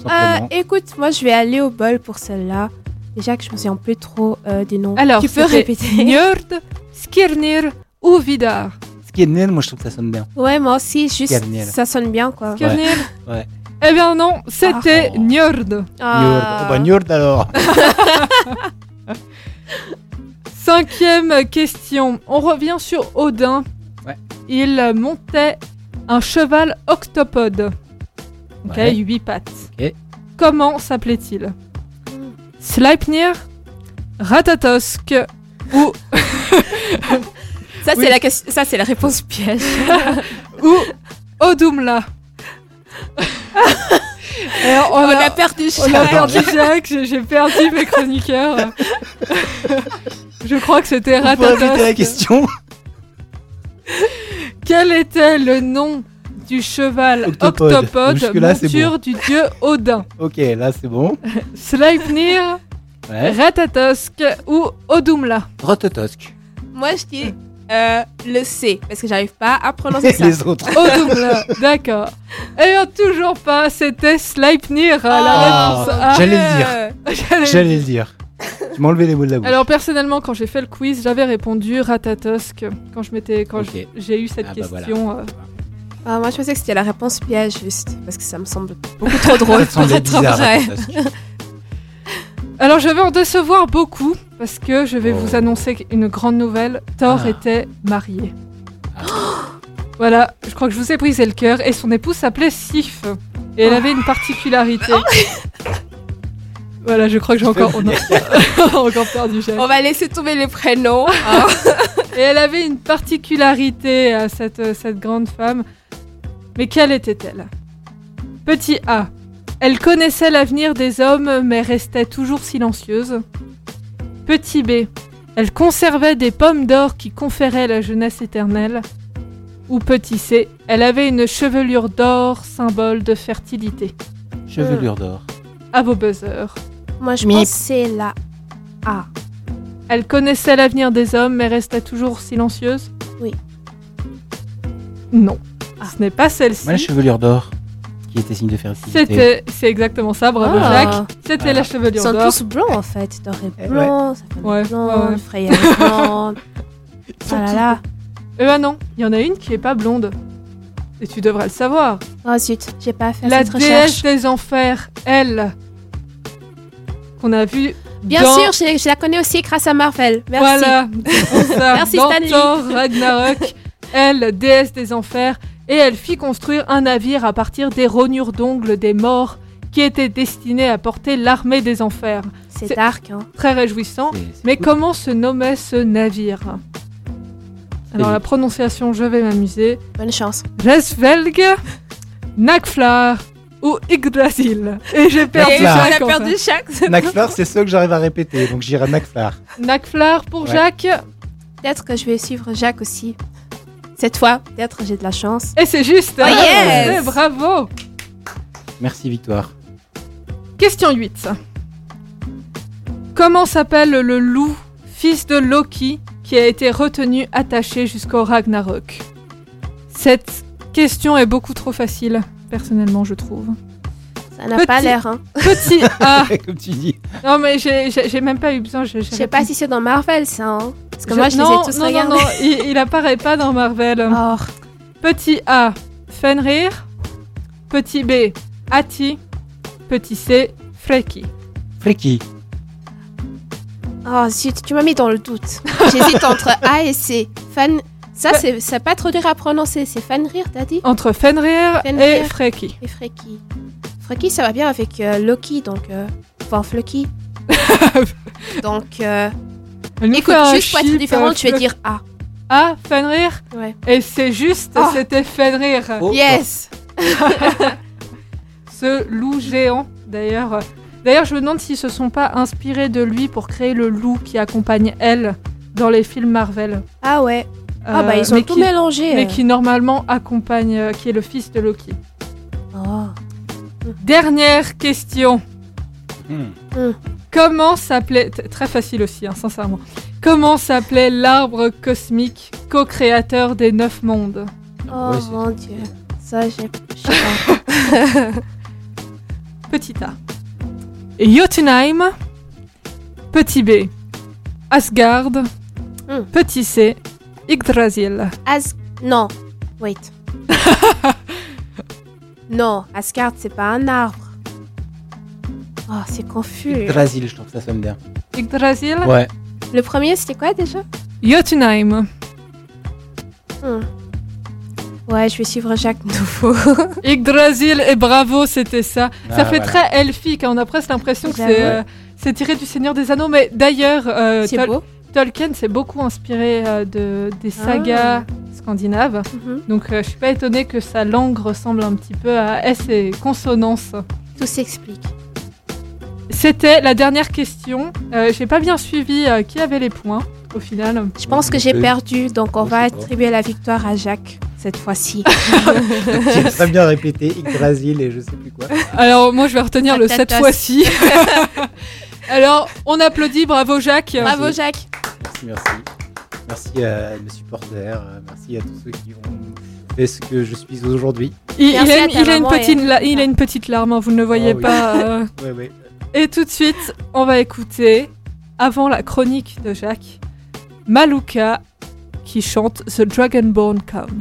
Euh, écoute, moi je vais aller au bol pour celle-là. Déjà que je me souviens plus trop des noms.
Alors, tu peux répéter? Njord, Skirnir ou Vidar.
Skirnir, moi je trouve que ça sonne bien.
Ouais, moi aussi, juste ça sonne bien quoi.
Skirnir
Ouais.
Eh bien non, c'était ah. Njord.
Ah. Oh, bah, Njord alors.
Cinquième question. On revient sur Odin. Il montait un cheval octopode. Ok, huit pattes. Comment s'appelait-il? Sleipnir, Ratatosk ou
ça c'est la ça c'est la réponse piège
ou Odumla?
On, a, perdu
Jacques. On a perdu Jacques, j'ai perdu mes chroniqueurs. Je crois que c'était Ratatos.
la question.
Quel était le nom du cheval octopode, monture du dieu Odin?
Ok, là c'est bon.
Sleipnir, ouais. Ratatosk ou Odumla?
Ratatosk.
Moi je dis euh, le C, parce que j'arrive pas à prononcer ça.
Les autres.
Au d'accord. Et toujours pas, c'était Sleipnir, la ah,
J'allais le dire. J'allais le dire. Tu m'as enlevé les mots de la bouche.
Alors personnellement, quand j'ai fait le quiz, j'avais répondu Ratatosk quand je m'étais, quand j'ai eu cette ah, bah question. Euh.
Ah, moi, je pensais que c'était la réponse piège juste, parce que ça me semble beaucoup trop drôle pour être vrai.
Alors je vais en décevoir beaucoup parce que je vais vous oh. annoncer une grande nouvelle. Thor ah. était marié. Ah. Voilà, je crois que je vous ai brisé le cœur et son épouse s'appelait Sif. Et elle avait une particularité. voilà, je crois que j'ai encore, on a... encore perdu.
On va laisser tomber les prénoms.
Hein. et elle avait une particularité, à cette, cette grande femme. Mais quelle était-elle? Petit A. Elle connaissait l'avenir des hommes mais restait toujours silencieuse. Petit B. Elle conservait des pommes d'or qui conféraient la jeunesse éternelle. Ou petit C. Elle avait une chevelure d'or, symbole de fertilité.
Chevelure d'or.
À vos buzzers.
Moi je pense c'est la A.
Elle connaissait l'avenir des hommes mais restait toujours silencieuse?
Oui.
Non. Ce n'est pas celle-ci.
Moi la chevelure d'or qui était signe de fertilité.
C'était, c'est exactement ça, bravo ah. Jacques. C'était la chevelure d'or.
Ils sont tous blancs en fait, d'or et blanc, ça fait ouais, blanc, ouais. Freya blanc. ah là là.
Eh ben non, il y en a une qui est pas blonde. Et tu devrais le savoir.
Oh zut, j'ai pas fait
la
cette recherche.
La déesse des enfers, elle, qu'on a vue
Bien sûr, je, la connais aussi grâce à Marvel. Merci.
Voilà, ça.
Merci
Dans
Stanley.
Thor Ragnarok, elle, déesse des enfers, et elle fit construire un navire à partir des rognures d'ongles des morts qui était destiné à porter l'armée des enfers.
C'est dark, hein.
Très réjouissant. Mais comment se nommait ce navire? Alors la prononciation, je vais m'amuser.
Bonne chance.
Resvelg, Nakflar ou Yggdrasil. Et j'ai perdu
Jacques. perdu Jacques.
Nakflar, c'est ce que j'arrive à répéter, donc j'irai Nakflar.
Nakflar pour Jacques.
Peut-être que je vais suivre Jacques aussi. Cette fois, peut-être j'ai de la chance.
Et c'est juste.
Oh, yes
bravo.
Merci Victoire.
Question 8. Comment s'appelle le loup, fils de Loki, qui a été retenu attaché jusqu'au Ragnarok? Cette question est beaucoup trop facile, personnellement, je trouve.
Ça n'a pas l'air, hein.
Petit A.
Comme tu dis.
Non, mais j'ai même pas eu besoin.
Je sais pas si c'est dans Marvel, ça. Hein. Parce que moi, je non, les ai tous
non,
regardés.
Non, non, il, il apparaît pas dans Marvel.
Oh.
Petit A, Fenrir. Petit B, Ati. Petit C, Freki.
Freki.
Oh zut, tu m'as mis dans le doute. J'hésite entre A et C. Fan... Ça, c'est pas trop dur à prononcer. C'est Fenrir, t'as dit?
Entre Fenrir, et Freki.
Et Freki. Freki, ça va bien avec euh, Loki, donc... Euh... Enfin, Flucky. donc... Euh... Écoute, juste pour être différent, tu vas dire A.
A, Fenrir
Ouais.
Et c'est juste, oh. c'était Fenrir.
Oh. Yes
Ce loup géant, d'ailleurs. D'ailleurs, je me demande s'ils se sont pas inspirés de lui pour créer le loup qui accompagne elle dans les films Marvel.
Ah ouais. ah bah ils ont tout mélangé.
Mais qui normalement accompagne, euh, qui est le fils de Loki.
Oh.
Dernière question.
Hmm.
Hmm.
Comment s'appelait, très facile aussi, hein, sincèrement, comment s'appelait l'arbre cosmique co-créateur des neuf mondes?
Oh mon dieu, ça j'ai
Petit A. Jotunheim. Petit B. Asgard.
Hmm.
Petit C. Yggdrasil.
As... Non, wait. non, Asgard c'est pas un arbre. Oh, c'est confus.
Yggdrasil, je trouve que ça sonne bien.
Yggdrasil
Ouais.
Le premier, c'était quoi déjà?
Jotunheim.
Hmm. Ouais, je vais suivre Jacques Nouveau.
Yggdrasil et bravo, c'était ça. ça
Ah,
fait
voilà.
très elfique. hein. On a presque l'impression que c'est euh, c'est tiré du Seigneur des Anneaux. Mais d'ailleurs, euh, Tol-. Tolkien s'est beaucoup inspiré euh, de, des sagas scandinaves.
Mhm.
Donc euh, je suis pas étonnée que sa langue ressemble un petit peu à S et consonance.
Tout s'explique.
C'était la dernière question. Euh, J'ai pas bien suivi euh, qui avait les points au final.
Je pense que j'ai perdu, donc on
je
va attribuer la victoire à Jacques cette fois-ci.
J'ai très bien répété Yggdrasil et je sais plus quoi.
Alors moi je vais retenir le cette fois-ci. Alors on applaudit, bravo Jacques.
Bravo Jacques.
Merci, merci. Merci à mes supporters, euh, merci à tous ceux qui ont fait ce que je suis aujourd'hui.
Il, a, une- petite,
à-
la- il a une petite larme, hein, vous ne le voyez
Oh oui.
pas. euh.
Ouais, ouais.
Et tout de suite, on va écouter, avant la chronique de Jacques, Maluka qui chante The Dragonborn Comes.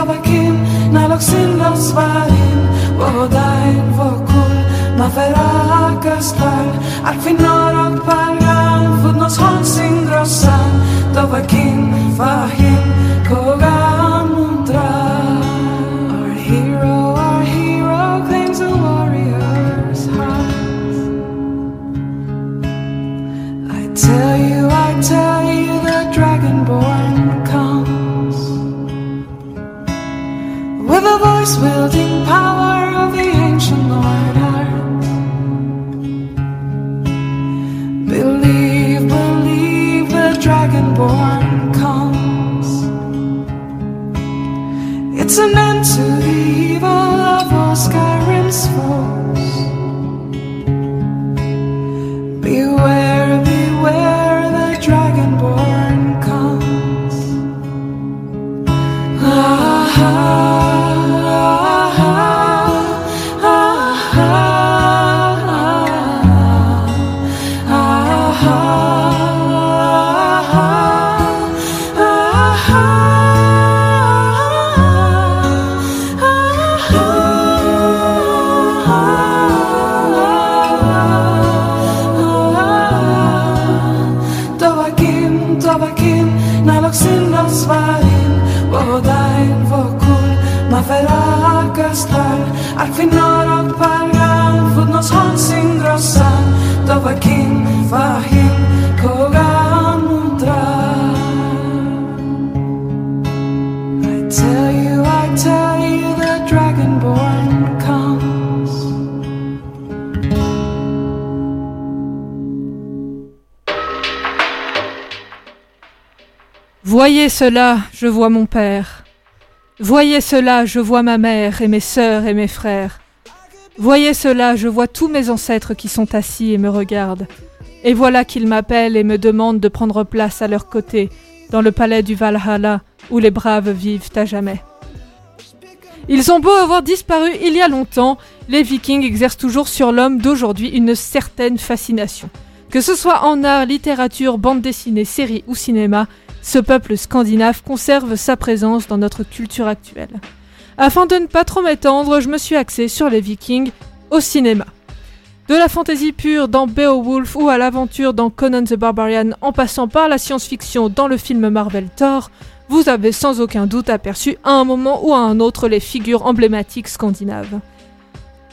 tabקים, נלוקסין לסברים, ועדיין וכול, מפרה קסטל, על פינורות פלגן, ודנוס הונסין גרוסן, טובקים פהים, קוגן stars will dance.
Voyez cela, je vois mon père. Voyez cela, je vois ma mère et mes sœurs et mes frères. Voyez cela, je vois tous mes ancêtres qui sont assis et me regardent. Et voilà qu'ils m'appellent et me demandent de prendre place à leur côté, dans le palais du Valhalla, où les braves vivent à jamais. Ils ont beau avoir disparu il y a longtemps, les vikings exercent toujours sur l'homme d'aujourd'hui une certaine fascination. Que ce soit en art, littérature, bande dessinée, série ou cinéma, ce peuple scandinave conserve sa présence dans notre culture actuelle. Afin de ne pas trop m'étendre, je me suis axé sur les vikings au cinéma. De la fantaisie pure dans Beowulf ou à l'aventure dans Conan the Barbarian en passant par la science-fiction dans le film Marvel Thor, vous avez sans aucun doute aperçu à un moment ou à un autre les figures emblématiques scandinaves.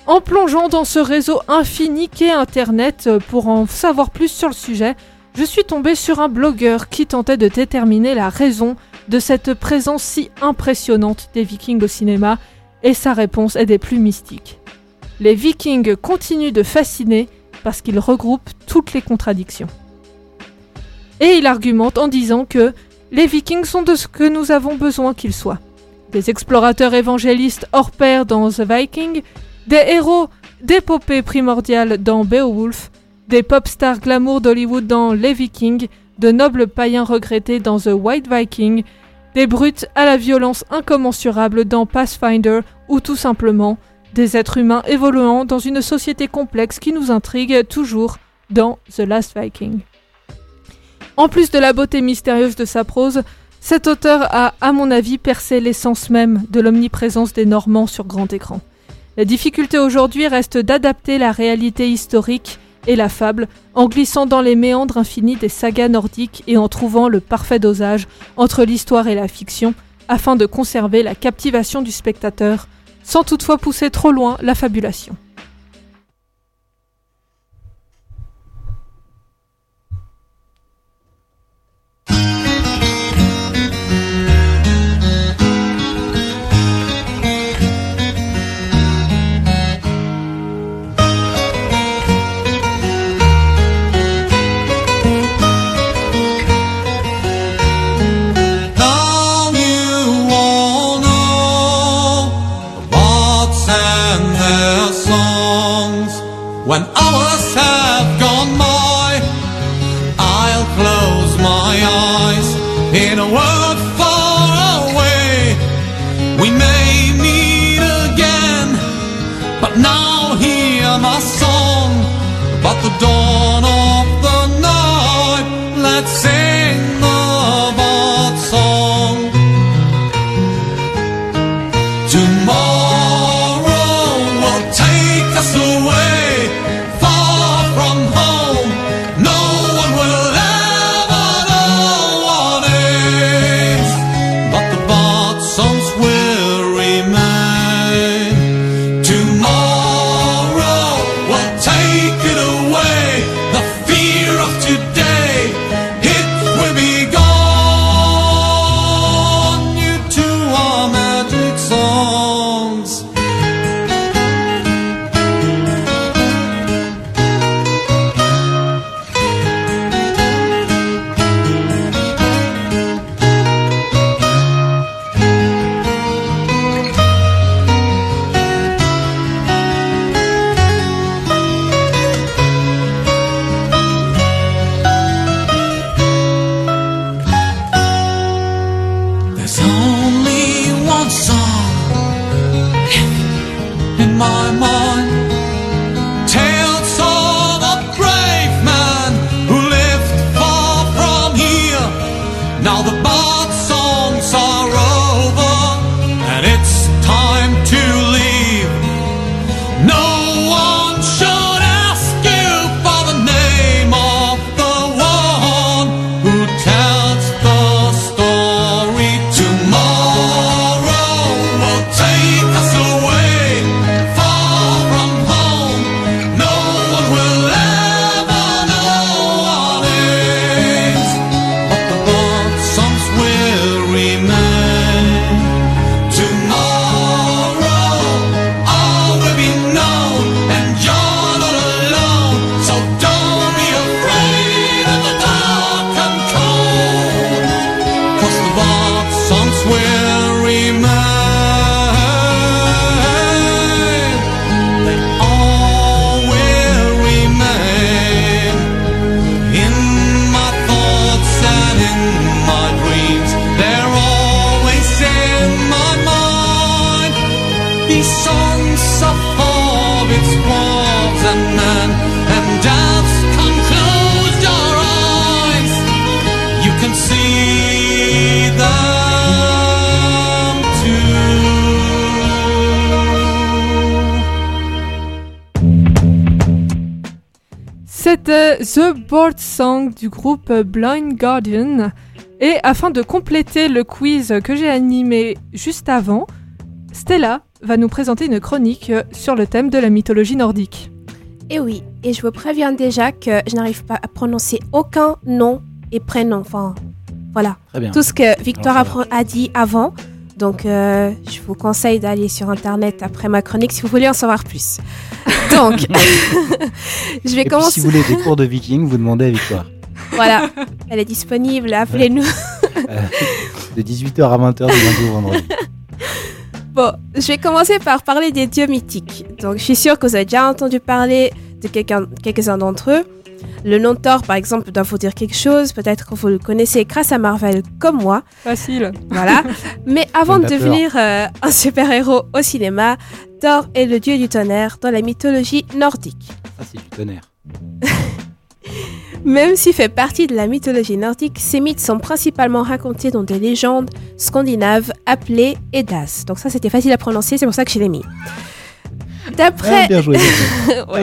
En plongeant dans ce réseau infini qu'est Internet pour en savoir plus sur le sujet, je suis tombé sur un blogueur qui tentait de déterminer la raison de cette présence si impressionnante des vikings au cinéma, et sa réponse est des plus mystiques. Les vikings continuent de fasciner parce qu'ils regroupent toutes les contradictions. Et il argumente en disant que les vikings sont de ce que nous avons besoin qu'ils soient. Des explorateurs évangélistes hors pair dans The Viking, des héros d'épopée primordiale dans Beowulf, des pop stars glamour d'Hollywood dans Les Vikings, de nobles païens regrettés dans The White Viking, des brutes à la violence incommensurable dans Pathfinder ou tout simplement des êtres humains évoluant dans une société complexe qui nous intrigue toujours dans The Last Viking. En plus de la beauté mystérieuse de sa prose,
Cet auteur a, à mon avis, percé l'essence même de l'omniprésence des Normands sur grand écran. La difficulté aujourd'hui reste d'adapter la réalité historique et la fable en glissant dans les méandres infinis des sagas nordiques et en trouvant le parfait dosage entre l'histoire et la fiction afin de conserver la captivation du spectateur sans toutefois pousser trop loin la fabulation. When hours have gone by, I'll close my eyes in a world far away. We may meet again, but now hear my song. But the dawn. C'était Song du groupe Blind Guardian. Et afin de compléter le quiz que j'ai animé juste avant, Stella va nous présenter une chronique sur le thème de la mythologie nordique.
Et oui, et je vous préviens déjà que je n'arrive pas à prononcer aucun nom et prénom. Enfin, voilà. Tout ce que Victoire a, dit avant. Donc, euh, je vous conseille d'aller sur Internet après ma chronique si vous voulez en savoir plus. Donc,
je vais commencer. si vous voulez des cours de viking, vous demandez à Victoire.
Voilà, elle est disponible, appelez-nous.
Euh, de 18h à 20h du lundi au vendredi.
Bon, je vais commencer par parler des dieux mythiques. Donc, je suis sûre que vous avez déjà entendu parler de quelques-uns d'entre eux. Le nom Thor, par exemple, doit vous dire quelque chose. Peut-être que vous le connaissez grâce à Marvel, comme moi.
Facile.
Voilà. Mais avant de devenir euh, un super-héros au cinéma, Thor est le dieu du tonnerre dans la mythologie nordique.
Ça, c'est du tonnerre.
Même s'il fait partie de la mythologie nordique, ces mythes sont principalement racontés dans des légendes scandinaves appelées Eddas. Donc ça, c'était facile à prononcer, c'est pour ça que je l'ai mis. D'après.
Ah, bien joué.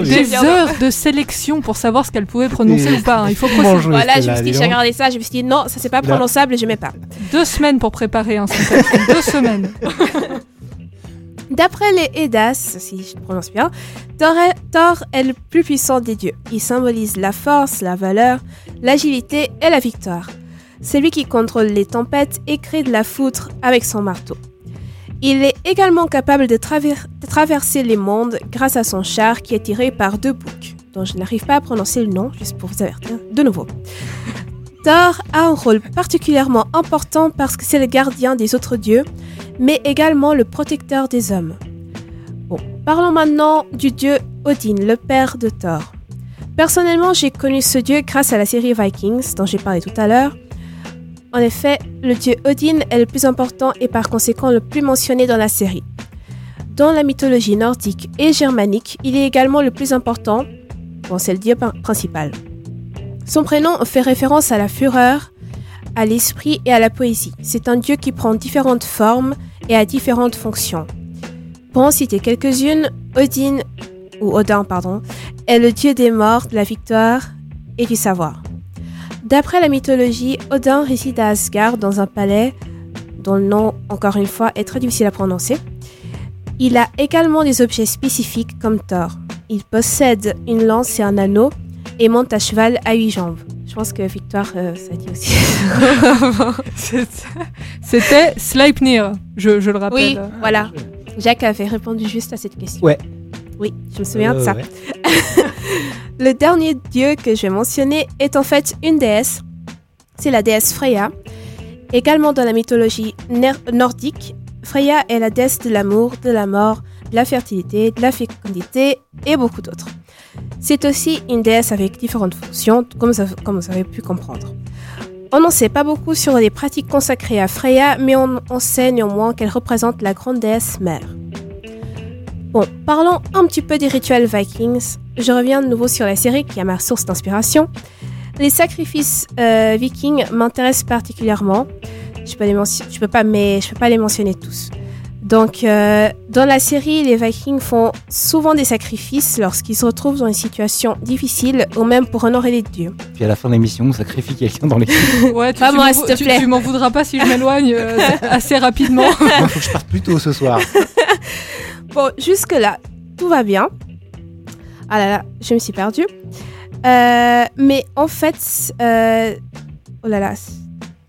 des heures de sélection pour savoir ce qu'elle pouvait prononcer ou pas. Hein. Il faut que
Voilà, je me suis dit, j'ai regardé ça, je me suis dit, non, ça c'est pas prononçable et je mets pas.
Deux semaines pour préparer un Deux semaines.
D'après les Eddas, si je prononce bien, Thor est, le plus puissant des dieux. Il symbolise la force, la valeur, l'agilité et la victoire. C'est lui qui contrôle les tempêtes et crée de la foudre avec son marteau. Il est également capable de, traverser les mondes grâce à son char qui est tiré par deux boucs, dont je n'arrive pas à prononcer le nom, juste pour vous avertir de nouveau. Thor a un rôle particulièrement important parce que c'est le gardien des autres dieux, mais également le protecteur des hommes. Bon, parlons maintenant du dieu Odin, le père de Thor. Personnellement, j'ai connu ce dieu grâce à la série Vikings dont j'ai parlé tout à l'heure, en effet, le dieu Odin est le plus important et par conséquent le plus mentionné dans la série. Dans la mythologie nordique et germanique, il est également le plus important, bon c'est le dieu principal. Son prénom fait référence à la fureur, à l'esprit et à la poésie. C'est un dieu qui prend différentes formes et a différentes fonctions. Pour en citer quelques-unes, Odin, ou Odin pardon, est le dieu des morts, de la victoire et du savoir. D'après la mythologie, Odin réside à Asgard dans un palais dont le nom, encore une fois, est très difficile à prononcer. Il a également des objets spécifiques comme Thor. Il possède une lance et un anneau et monte à cheval à huit jambes. Je pense que Victoire, euh, ça dit aussi.
C'était Sleipnir, je, je, le rappelle.
Oui, voilà. Jacques avait répondu juste à cette question.
Ouais.
Oui, je me souviens de ça. Le dernier dieu que je vais mentionner est en fait une déesse. C'est la déesse Freya. Également dans la mythologie nordique, Freya est la déesse de l'amour, de la mort, de la fertilité, de la fécondité et beaucoup d'autres. C'est aussi une déesse avec différentes fonctions, comme, vous avez pu comprendre. On n'en sait pas beaucoup sur les pratiques consacrées à Freya, mais on, on sait néanmoins qu'elle représente la grande déesse mère. Bon, parlons un petit peu des rituels vikings. Je reviens de nouveau sur la série qui est ma source d'inspiration. Les sacrifices euh, vikings m'intéressent particulièrement. Je peux, les je peux pas, mais je peux pas les mentionner tous. Donc, euh, dans la série, les Vikings font souvent des sacrifices lorsqu'ils se retrouvent dans une situation difficile ou même pour honorer les dieux.
Puis à la fin de l'émission, on sacrifie quelqu'un dans les.
ouais, tu, tu m'en voudras pas si je m'éloigne euh, assez rapidement.
Il faut que je parte plus tôt ce soir.
Bon, jusque-là, tout va bien. Ah là là, je me suis perdue. Euh, mais en fait, euh, oh là là.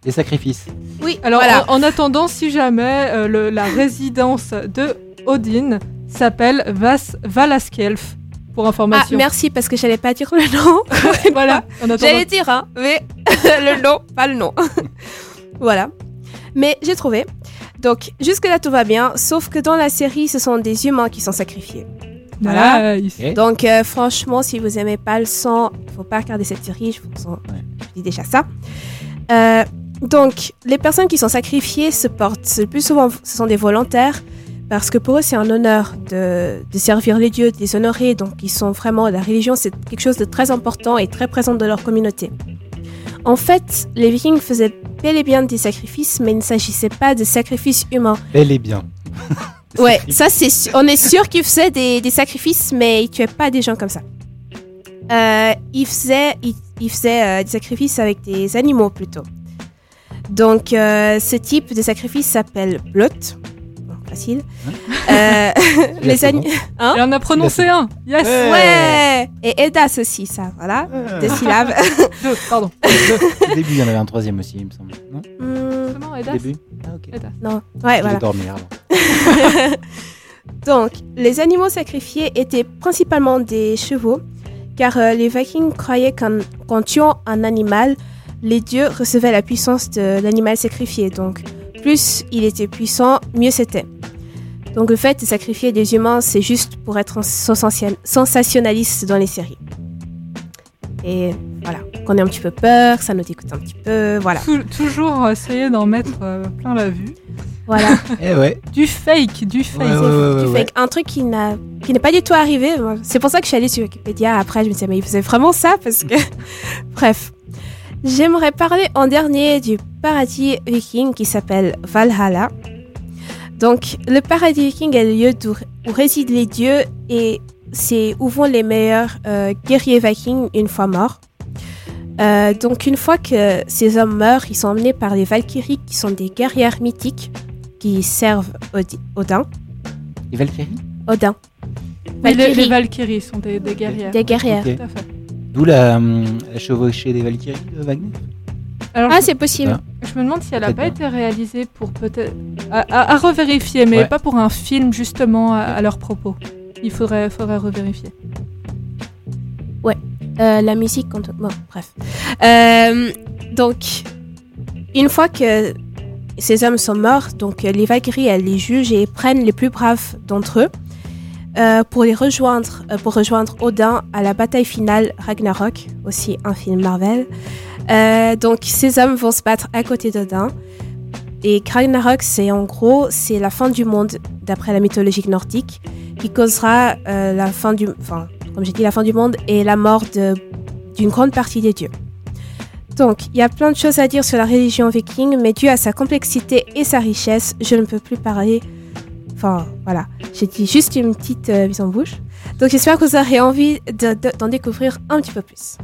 Les sacrifices.
Oui, alors en, attendant, si jamais euh, la résidence de Odin s'appelle Vas Valaskjelf, pour information.
Ah, merci, parce que j'allais pas dire le nom.
voilà.
J'allais dire, hein, mais le nom, pas le nom. voilà. Mais j'ai trouvé. Donc, jusque-là, tout va bien, sauf que dans la série, ce sont des humains qui sont sacrifiés.
Voilà.
Donc, euh, franchement, si vous aimez pas le sang, il faut pas regarder cette série, je vous, dis déjà ça. Euh, donc, les personnes qui sont sacrifiées se portent, le plus souvent, ce sont des volontaires, parce que pour eux, c'est un honneur de, de, servir les dieux, de les honorer. Donc, ils sont vraiment, la religion, c'est quelque chose de très important et très présent dans leur communauté. En fait, les Vikings faisaient bel et bien des sacrifices, mais il ne s'agissait pas de sacrifices humains.
Bel et bien.
ouais, ça c'est, on est sûr qu'ils faisaient des, sacrifices, mais ils tuaient pas des gens comme ça. Euh, ils faisaient, ils, faisaient euh, des sacrifices avec des animaux plutôt. Donc, euh, ce type de sacrifice s'appelle blot facile.
Euh, les
animaux. Hein en a prononcé un. Yes.
Ouais. Et Edas aussi, ça. Voilà. Deux syllabes.
Deux, pardon.
Au début, il y en avait un troisième aussi, il me semble.
Non hmm. Edas
début ah, ok.
Non. Ouais, voilà.
dormir
Donc, les animaux sacrifiés étaient principalement des chevaux, car euh, les Vikings croyaient qu'en tuant un animal, les dieux recevaient la puissance de l'animal sacrifié. Donc, plus il était puissant, mieux c'était. Donc le fait de sacrifier des humains, c'est juste pour être sensationnaliste dans les séries. Et voilà, qu'on ait un petit peu peur, ça nous dégoûte un petit peu, voilà.
toujours essayer d'en mettre euh, plein la vue.
Voilà.
eh ouais.
Du fake, du fake.
du fake. Un truc qui n'a qui n'est pas du tout arrivé. C'est pour ça que je suis allée sur Wikipédia. Après, je me suis dit, mais il faisait vraiment ça parce que. Bref. J'aimerais parler en dernier du paradis viking qui s'appelle Valhalla. Donc, le paradis viking est le lieu où, résident les dieux et c'est où vont les meilleurs euh, guerriers vikings une fois morts. Euh, donc, une fois que ces hommes meurent, ils sont emmenés par les Valkyries qui sont des guerrières mythiques qui servent Odin.
Les Valkyries?
Odin.
Les, Valkyries sont des, guerrières.
Des guerrières.
D'où la, hum, chevauchée des Valkyries de Wagner?
Ah, c'est possible.
Je me demande si elle n'a pas été réalisée pour peut-être. À, revérifier, mais pas pour un film justement à, leur propos. Il faudrait, faudrait revérifier.
Ouais. Euh, la musique, quand... bon, bref. Euh, donc, une fois que ces hommes sont morts, donc les Valkyries, elles les jugent et prennent les plus braves d'entre eux euh, pour les rejoindre, pour rejoindre Odin à la bataille finale Ragnarok, aussi un film Marvel. Euh, donc ces hommes vont se battre à côté d'Odin. Et Ragnarok, c'est en gros, c'est la fin du monde d'après la mythologie nordique, qui causera euh, la fin du, enfin, comme j'ai dit, la fin du monde et la mort d'une grande partie des dieux. Donc, il y a plein de choses à dire sur la religion viking, mais dû à sa complexité et sa richesse, je ne peux plus parler. Enfin, voilà, j'ai dit juste une petite euh, mise en bouche. Donc, j'espère que vous aurez envie d'en découvrir un petit peu plus.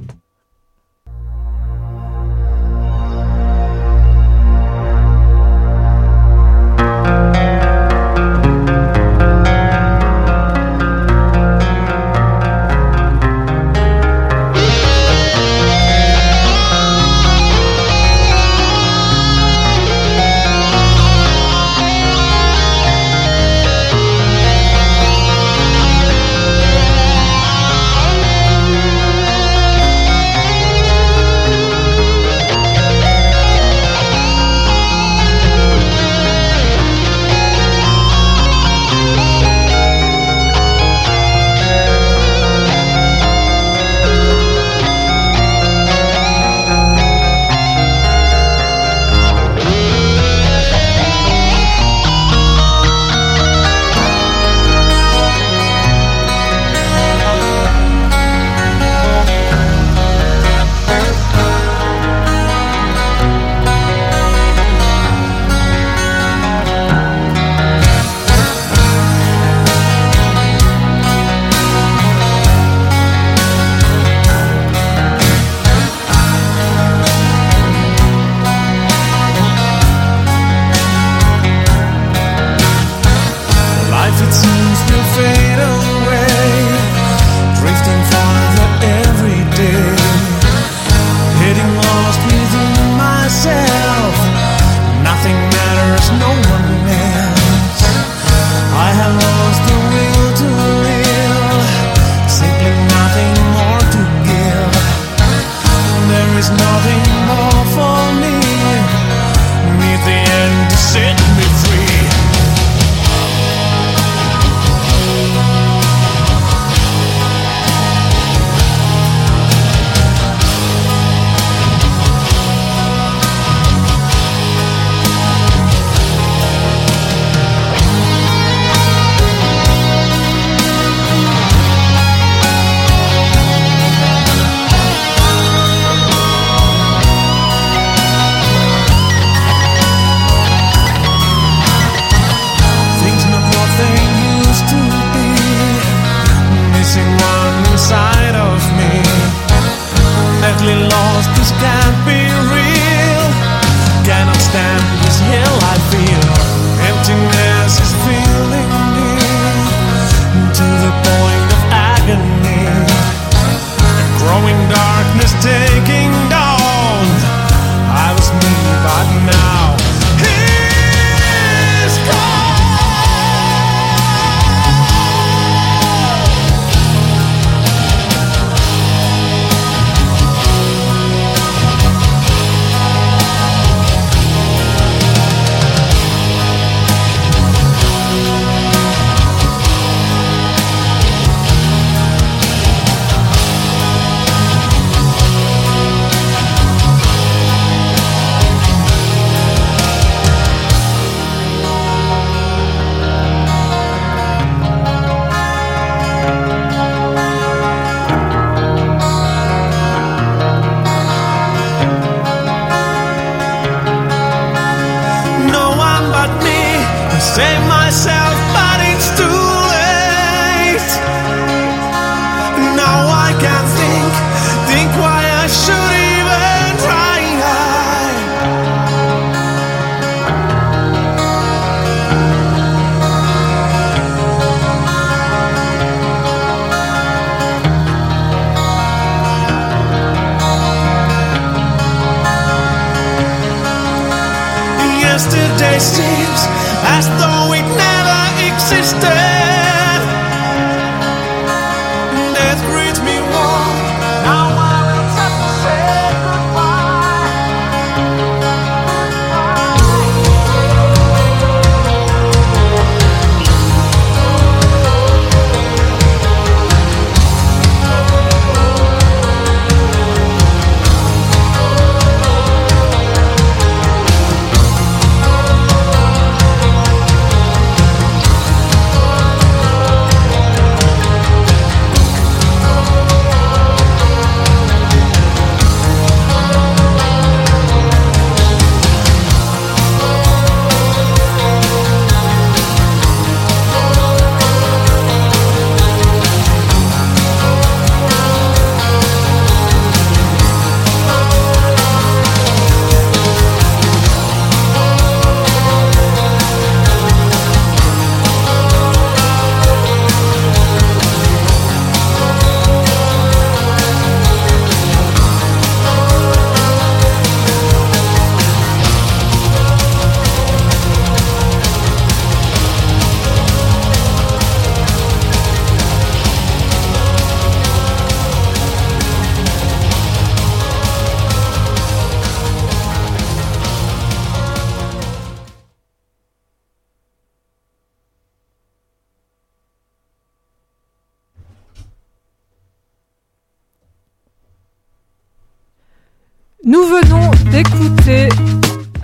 Nous venons d'écouter.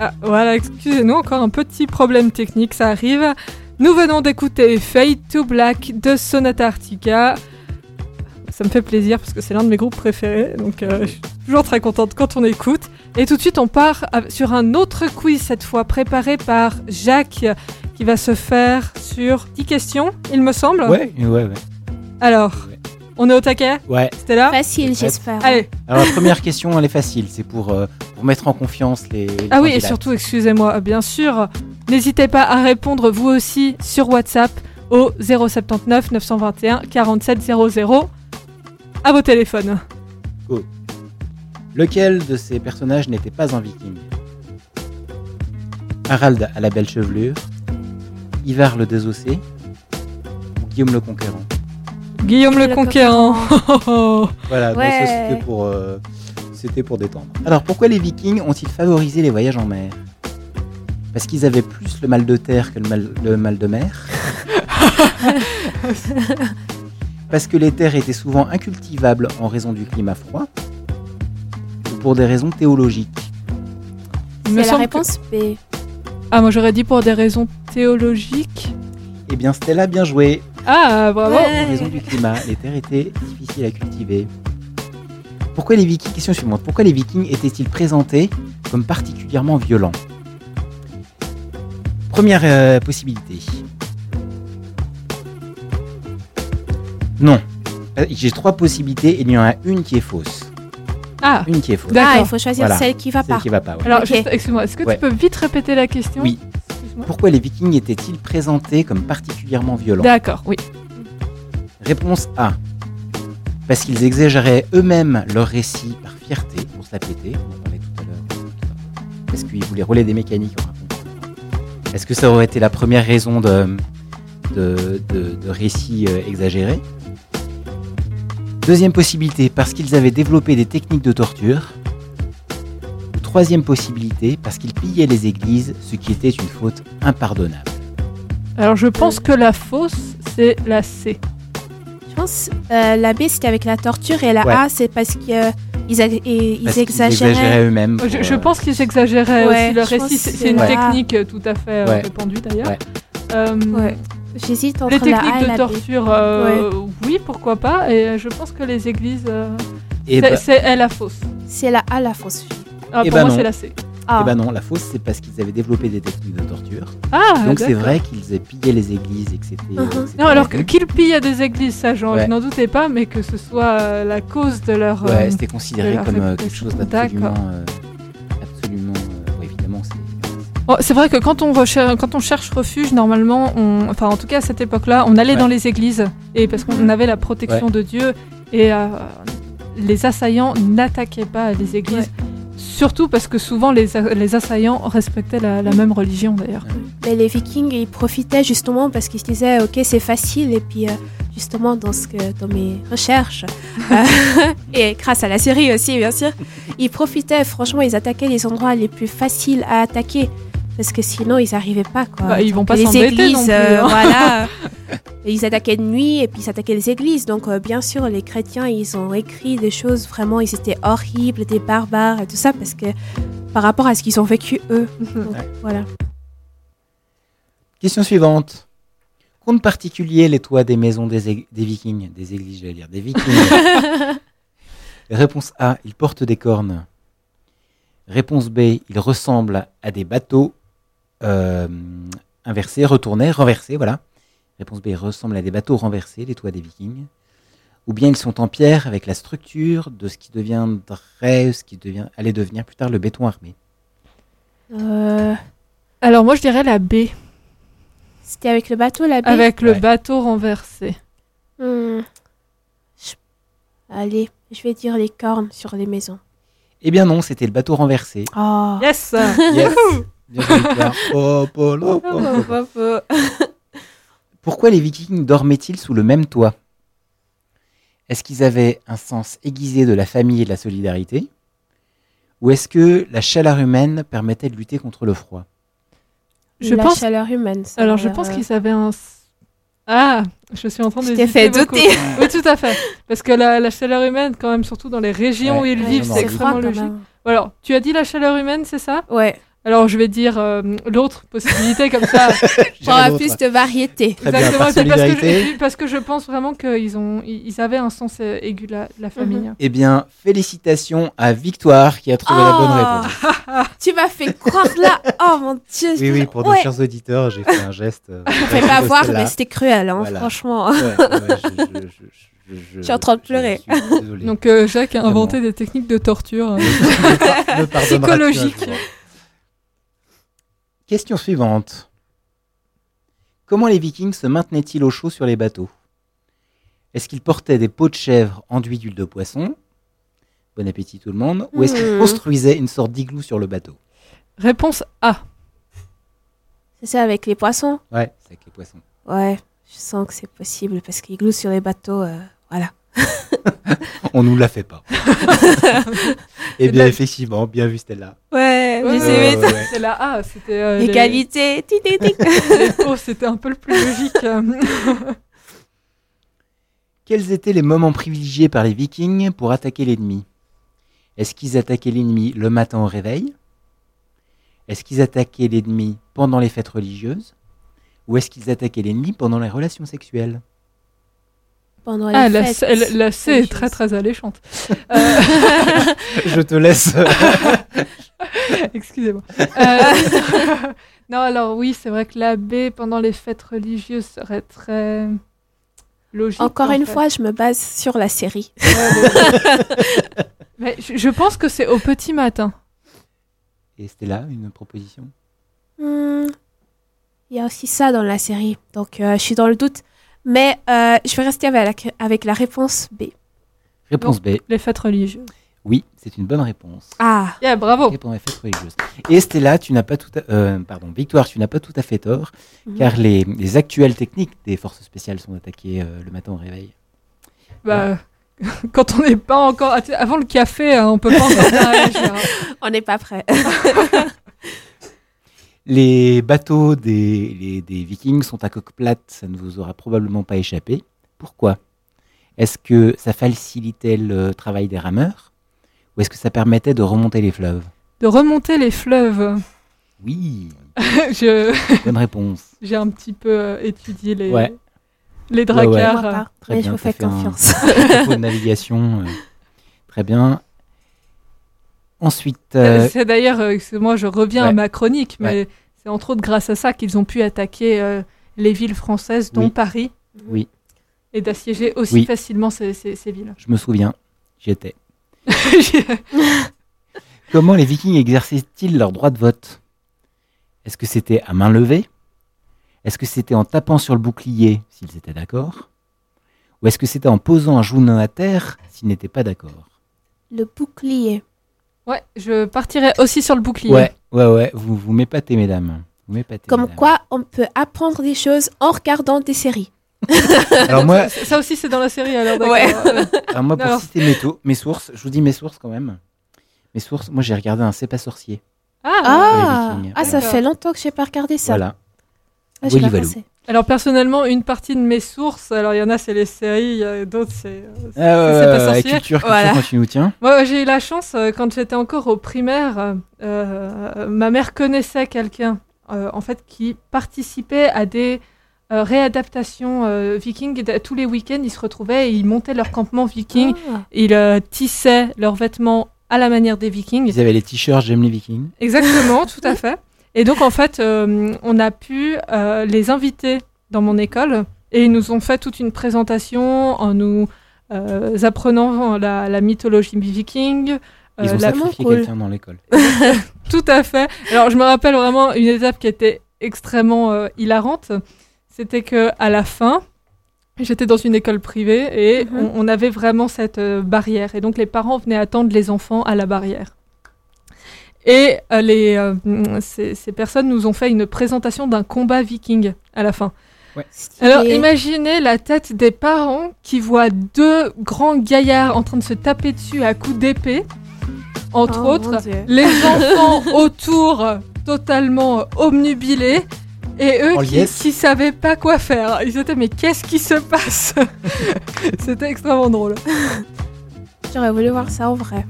Ah, voilà, excusez-nous, encore un petit problème technique, ça arrive. Nous venons d'écouter Fade to Black de Sonata Arctica. Ça me fait plaisir parce que c'est l'un de mes groupes préférés, donc euh, je suis toujours très contente quand on écoute. Et tout de suite, on part sur un autre quiz, cette fois préparé par Jacques, qui va se faire sur 10 questions, il me semble.
Ouais, ouais, ouais.
Alors,
Ouais.
On est au taquet
Ouais.
C'était là
Facile, j'espère.
Allez,
Alors la première question, elle est facile. C'est pour, euh, pour mettre en confiance les. les
Ah oui, et surtout, excusez-moi, bien sûr, n'hésitez pas à répondre vous aussi sur WhatsApp au 079 921 47 00 à vos téléphones.
Lequel de ces personnages n'était pas un viking? Harald à la belle chevelure, Ivar le désossé ou Guillaume le conquérant?
Guillaume le,
Le
Conquérant.
Voilà, donc ça, c'était pour, euh, c'était pour détendre. Alors pourquoi les vikings ont-ils favorisé les voyages en mer? Parce qu'ils avaient plus le mal de terre que le mal, le mal de mer Parce que les terres étaient souvent incultivables en raison du climat froid Ou pour des raisons théologiques
Il me
C'est la
semble
réponse B.
que- Ah, moi j'aurais dit pour des raisons théologiques.
Eh bien Stella, bien joué
Ah, bravo.
Ouais.
En raison du climat, les terres étaient difficiles à cultiver. Pourquoi les vikings Question suivante. Pourquoi les vikings étaient-ils présentés comme particulièrement violents? Première euh, possibilité. Non. Euh, J'ai trois possibilités et il y en a une qui est fausse.
Ah,
Une qui est fausse.
D'accord.
Ah, il faut choisir
Voilà.
celle qui va
Celle
pas.
qui va pas. ouais.
alors, juste, excuse-moi, est-ce que
Ouais.
tu peux vite répéter la question?
Oui. Pourquoi les vikings étaient-ils présentés comme particulièrement violents?
D'accord, oui.
Réponse A. Parce qu'ils exagéraient eux-mêmes leur récit par fierté, pour se la péter, on en parlait tout à l'heure. Parce qu'ils voulaient rouler des mécaniques en racontant. Est-ce que ça aurait été la première raison de, de, de, de récits euh, exagérés Deuxième possibilité, parce qu'ils avaient développé des techniques de torture. Troisième possibilité, parce qu'ils pillaient les églises, ce qui était une faute impardonnable.
Alors, je pense que la fausse, c'est la C.
Je pense euh, la B c'était avec la torture et la
Ouais.
A c'est parce qu'ils ils
Parce qu'ils
exagéraient.
eux-mêmes.
Je,
euh,
pense qu'ils exagéraient
Ouais,
aussi le récit. C'est une technique euh, tout à fait euh,
Ouais.
répandue d'ailleurs.
Ouais.
Euh,
Ouais. J'hésite entre
Les
la A
techniques
et
de
la B.
torture, euh, oui, pourquoi pas. Et euh, je pense que les églises, euh, c'est elle la fausse.
C'est la A la fausse.
Ah,
Eh
pour
ben
moi, c'est la C.
Ah. Eh ben non, la fausse, c'est parce qu'ils avaient développé des techniques de torture. Ah, Donc c'est vrai qu'ils aient pillé les églises et que c'était.
Uh-huh. Non, alors qu'ils pillaient des églises, ça, je n'en doutais pas, mais que ce soit euh, la cause de leur.
Ouais, euh, c'était considéré comme euh, quelque chose d'absolument. absolument. évidemment,
c'est. c'est vrai que quand on, quand on cherche refuge, normalement, on... enfin en tout cas à cette époque-là, on allait dans les églises et parce qu'on avait la protection de Dieu et les assaillants n'attaquaient pas les églises. Surtout parce que souvent les, les assaillants respectaient la, même religion d'ailleurs.
Mais les vikings, ils profitaient justement parce qu'ils se disaient ok c'est facile et puis euh, justement dans, ce que, dans mes recherches euh, et grâce à la série aussi bien sûr, ils profitaient. Franchement ils attaquaient les endroits les plus faciles à attaquer parce que sinon ils n'arrivaient pas quoi.
Bah, ils vont pas s'embêter non plus. Euh, hein.
voilà. ils attaquaient de nuit et puis ils attaquaient les églises. Donc euh, bien sûr les chrétiens ils ont écrit des choses vraiment ils étaient horribles, des barbares et tout ça parce que par rapport à ce qu'ils ont vécu eux. Voilà.
Question suivante. Compte particulier les toits des maisons des, des Vikings, des églises j'allais dire, des Vikings. Réponse A, ils portent des cornes. Réponse B, ils ressemblent à des bateaux euh, inversés, retournés, renversés, voilà. Réponse B ressemble à des bateaux renversés, les toits des vikings. Ou bien ils sont en pierre avec la structure de ce qui deviendrait, ce qui devient, allait devenir plus tard le béton armé.
Euh, alors moi je dirais la B.
C'était avec le bateau, la B?
Avec le bateau renversé.
Hmm. Allez, je vais dire les cornes sur les maisons.
Eh bien non, c'était le bateau renversé.
Oh. Yes,
yes. Pourquoi les vikings dormaient-ils sous le même toit? Est-ce qu'ils avaient un sens aiguisé de la famille et de la solidarité? Ou est-ce que la chaleur humaine permettait de lutter contre le froid?
Je la pense... chaleur humaine.
Alors je pense euh, qu'ils avaient un... Ah, je suis en train de.
t'ai fait douter.
oui, tout à fait. Parce que la, chaleur humaine, quand même, surtout dans les régions où ils vivent, c'est extrêmement logique. Alors, tu as dit la chaleur humaine, c'est ça?
Ouais.
Alors je vais dire euh, l'autre possibilité comme ça.
Pour plus de variété.
Exactement, parce
que, parce que, je pense vraiment qu'ils ont, ils avaient un sens euh, aigu de la, la famille. Mhm.
Eh bien, félicitations à Victoire qui a trouvé la bonne oh réponse.
tu m'as fait croire là. Oh mon dieu.
Oui, oui, pour nos chers auditeurs, j'ai fait un geste. Euh,
ne pas voir, mais c'était cruel, hein, franchement. je, suis en train de pleurer.
Donc euh, Jacques a inventé des techniques de torture psychologiques.
Question suivante. Comment les vikings se maintenaient-ils au chaud sur les bateaux? Est-ce qu'ils portaient des pots de chèvre enduits d'huile de poisson? Bon appétit tout le monde. Ou est-ce qu'ils hmm. construisaient une sorte d'igloo sur le bateau?
Réponse A.
C'est ça avec les poissons
Ouais, c'est avec les poissons.
Ouais, je sens que c'est possible parce qu'igloo sur les bateaux, euh, voilà.
On nous la fait pas. Eh bien, effectivement, bien vu Stella.
Ouais,
ouais,
ouais,
C'est la A, c'était. Euh,
Égalité.
oh, c'était un peu le plus logique.
Quels étaient les moments privilégiés par les Vikings pour attaquer l'ennemi? Est-ce qu'ils attaquaient l'ennemi le matin au réveil? Est-ce qu'ils attaquaient l'ennemi pendant les fêtes religieuses? Ou est-ce qu'ils attaquaient l'ennemi pendant les relations sexuelles?
Ah, la, C est très très alléchante.
Euh, Je te laisse.
Excusez-moi. Euh, non, alors oui, c'est vrai que la B pendant les fêtes religieuses serait très logique.
Encore une fois, je me base sur la série.
Mais je, pense que c'est au petit matin.
Et c'était là une proposition?
Hmm, Il y a aussi ça dans la série, donc euh, je suis dans le doute. Mais euh, je vais rester avec, avec la réponse B.
Réponse B.
Les fêtes religieuses.
Oui, c'est une bonne réponse.
Ah, yeah, bravo.
Pendant les fêtes religieuses. Et Stella, tu n'as pas tout, à, euh, pardon, Victoire, tu n'as pas tout à fait tort, mhm. car les, les, actuelles techniques des forces spéciales sont attaquées euh, le matin au réveil.
Bah, quand on n'est pas encore avant le café, hein, on peut pas encore.
On n'est pas prêt.
Les bateaux des, vikings sont à coque plate, ça ne vous aura probablement pas échappé. Pourquoi? Est-ce que ça facilitait le travail des rameurs? Ou est-ce que ça permettait de remonter les fleuves?
De remonter les fleuves
Oui
je...
Bonne réponse.
J'ai un petit peu euh, étudié les, les dracars.
Très bien, je vous fais confiance.
Un, de navigation. Euh, très bien. Ensuite.
C'est d'ailleurs, moi je reviens à ma chronique, mais c'est entre autres grâce à ça qu'ils ont pu attaquer les villes françaises, dont Paris.
Oui.
Et d'assiéger aussi facilement ces, villes.
Je me souviens, j'y étais. Comment les Vikings exerçaient-ils leur droit de vote? Est-ce que c'était à main levée? Est-ce que c'était en tapant sur le bouclier s'ils étaient d'accord? Ou est-ce que c'était en posant un genou à terre s'ils n'étaient pas d'accord?
Le bouclier.
Ouais, je partirais aussi sur le bouclier.
Ouais, ouais, ouais, vous, vous m'épatez, mesdames.
Comme quoi, on peut apprendre des choses en regardant des séries.
alors moi, ça, aussi c'est dans la série alors. Ouais.
alors moi pour citer mes, mes, sources, je vous dis mes sources quand même. Mes sources, moi j'ai regardé un C'est pas sorcier.
Ah, ah, ah ça fait longtemps que j'ai pas regardé ça.
Voilà.
Ah,
alors personnellement, une partie de mes sources, alors il y en a c'est les séries, d'autres c'est
ah, pas sorcier. Culture, culture voilà. continue, tiens.
Moi j'ai eu la chance euh, quand j'étais encore au primaire, euh, ma mère connaissait quelqu'un euh, en fait qui participait à des euh, réadaptations euh, vikings. Tous les week-ends, ils se retrouvaient et ils montaient leur campement viking. Ah. Ils tissaient leurs vêtements à la manière des vikings.
Ils avaient les t-shirts J'aime les vikings.
Exactement, tout à fait. Et donc, en fait, on a pu les inviter dans mon école et ils nous ont fait toute une présentation en nous apprenant la, mythologie viking,
ils ont sacrifié quelqu'un dans l'école.
Tout à fait. Alors, je me rappelle vraiment une étape qui était extrêmement euh, hilarante. C'était que à la fin, j'étais dans une école privée et mhm. on, avait vraiment cette euh, barrière. Et donc, les parents venaient attendre les enfants à la barrière. Et euh, les, ces, ces, personnes nous ont fait une présentation d'un combat viking à la fin. Ouais. Alors imaginez la tête des parents qui voient deux grands gaillards en train de se taper dessus à coups d'épée entre oh, autres, les enfants autour totalement omnubilés et eux qui, ne savaient pas quoi faire. Ils étaient mais qu'est-ce qui se passe? C'était extrêmement drôle.
J'aurais voulu voir ça en vrai.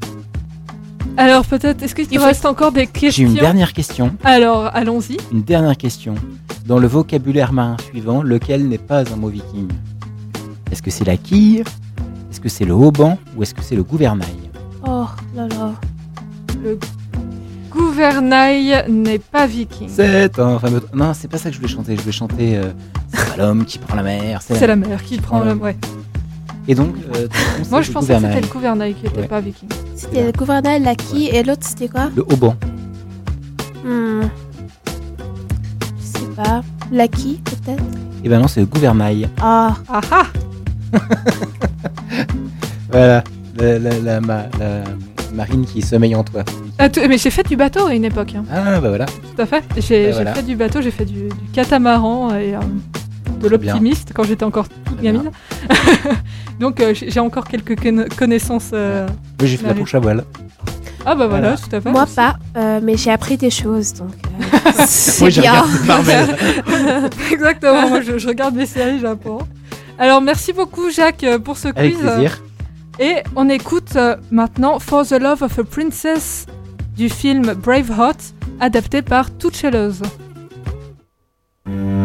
Alors peut-être, est-ce qu'il te reste encore des questions
J'ai une dernière question.
Alors allons-y.
Une dernière question. Dans le vocabulaire marin suivant, lequel n'est pas un mot viking Est-ce que c'est la quille? Est-ce que c'est le haubans Ou est-ce que c'est le gouvernail?
Oh là là.
Le gouvernail n'est pas viking.
C'est un fameux. Non, c'est pas ça que je voulais chanter. Je voulais chanter. Euh, c'est pas l'homme qui prend la mer.
C'est la... mer qui prend l'homme, ouais.
Et donc, euh,
moi je pensais que c'était le gouvernail qui était pas viking.
C'était le gouvernail, la qui et l'autre c'était quoi
Le haubans.
Hmm. Je sais pas. La qui peut-être
Eh ben non, c'est le gouvernail.
Ah.
Ah ah
Voilà la, marine qui sommeille en toi.
Ah, mais j'ai fait du bateau à une époque. Hein.
Ah bah voilà.
Tout à fait. J'ai bah fait du bateau, j'ai fait du, catamaran et euh, de l'optimiste quand j'étais encore toute gamine. Donc euh, j'ai encore quelques connaissances. Euh,
oui, j'ai fait la planche à voile.
Ah bah voilà, tout à fait.
Moi pas, mais j'ai appris des choses donc c'est bien.
Exactement, moi je, je, regarde des séries, j'apprends. Alors merci beaucoup Jacques pour ce quiz.
Avec plaisir.
Et on écoute euh, maintenant For the Love of a Princess du film Braveheart, adapté par Tuchelos.
Mais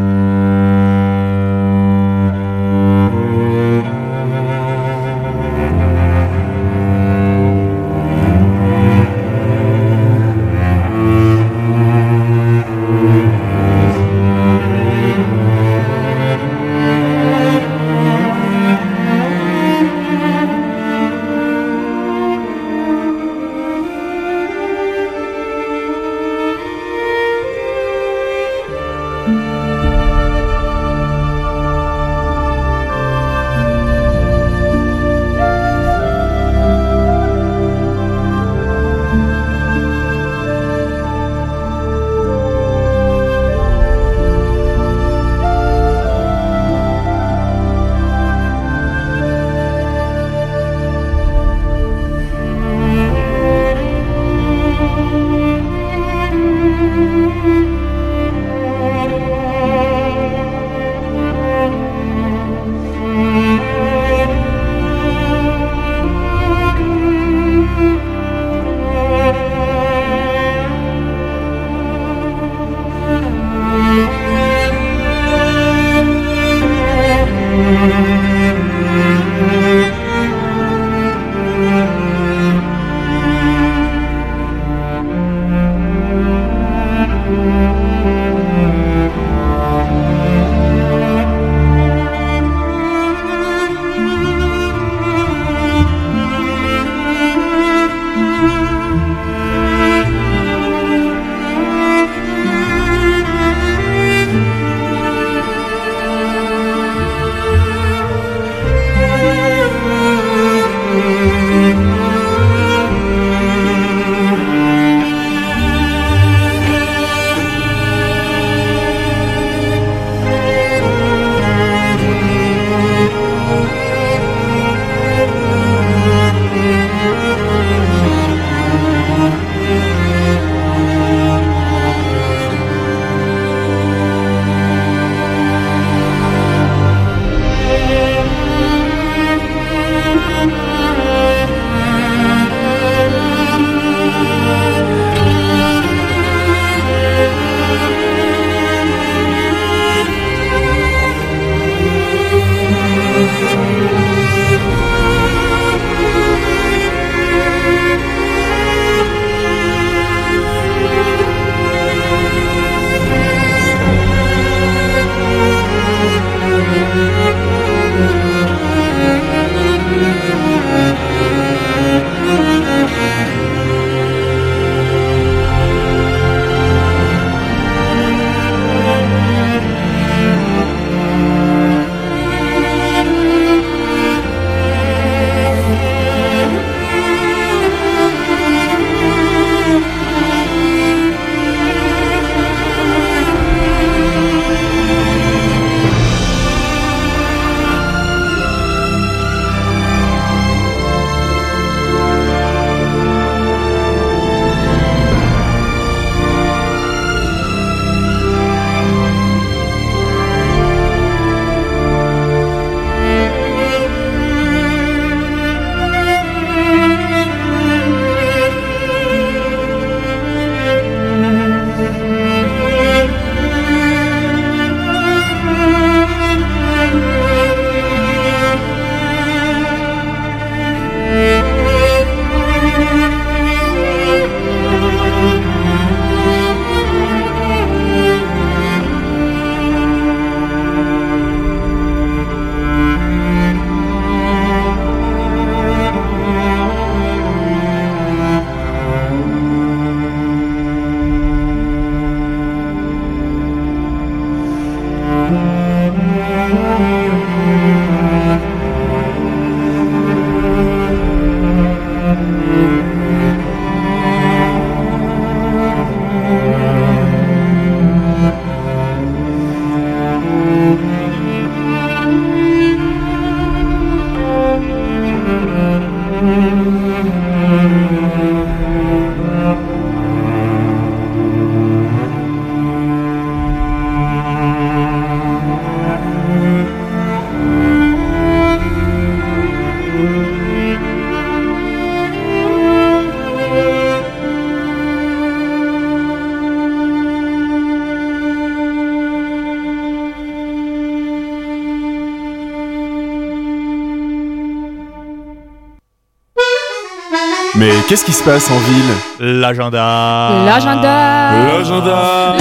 qu'est-ce qui se passe en ville
L'agenda
L'agenda
L'agenda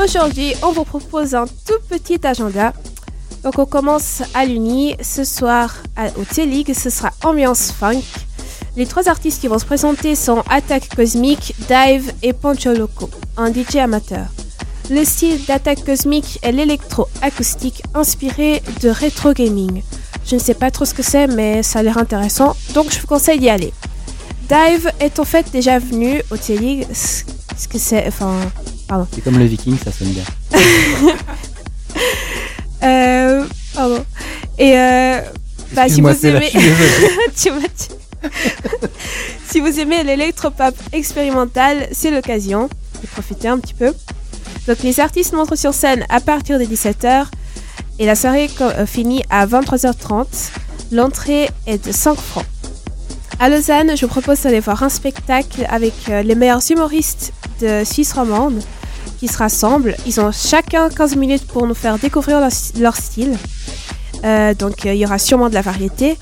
Aujourd'hui, on vous propose un tout petit agenda. Donc on commence à l'Uni. Ce soir, au T-League, ce sera ambiance funk. Les trois artistes qui vont se présenter sont Attack Cosmic, Dive et Poncho Loco, un DJ amateur. Le style d'Attack Cosmic est l'électro-acoustique inspiré de rétro gaming. Je ne sais pas trop ce que c'est, mais ça a l'air intéressant, donc je vous conseille d'y aller. Dive est en fait déjà venu au T-League. Ce que c'est. Enfin. Pardon.
C'est comme le Viking, ça sonne bien.
euh, pardon. Et euh, bah, si vous aimez. tu si vous aimez l'électropop expérimental, c'est l'occasion de profiter un petit peu. Donc les artistes montrent sur scène à partir de 17h et la soirée euh, finit à 23h30. L'entrée est de 5 francs. À Lausanne, je vous propose d'aller voir un spectacle avec euh, les meilleurs humoristes de Suisse romande qui se rassemblent. Ils ont chacun 15 minutes pour nous faire découvrir leur, style. Euh, donc il y aura sûrement de la variété.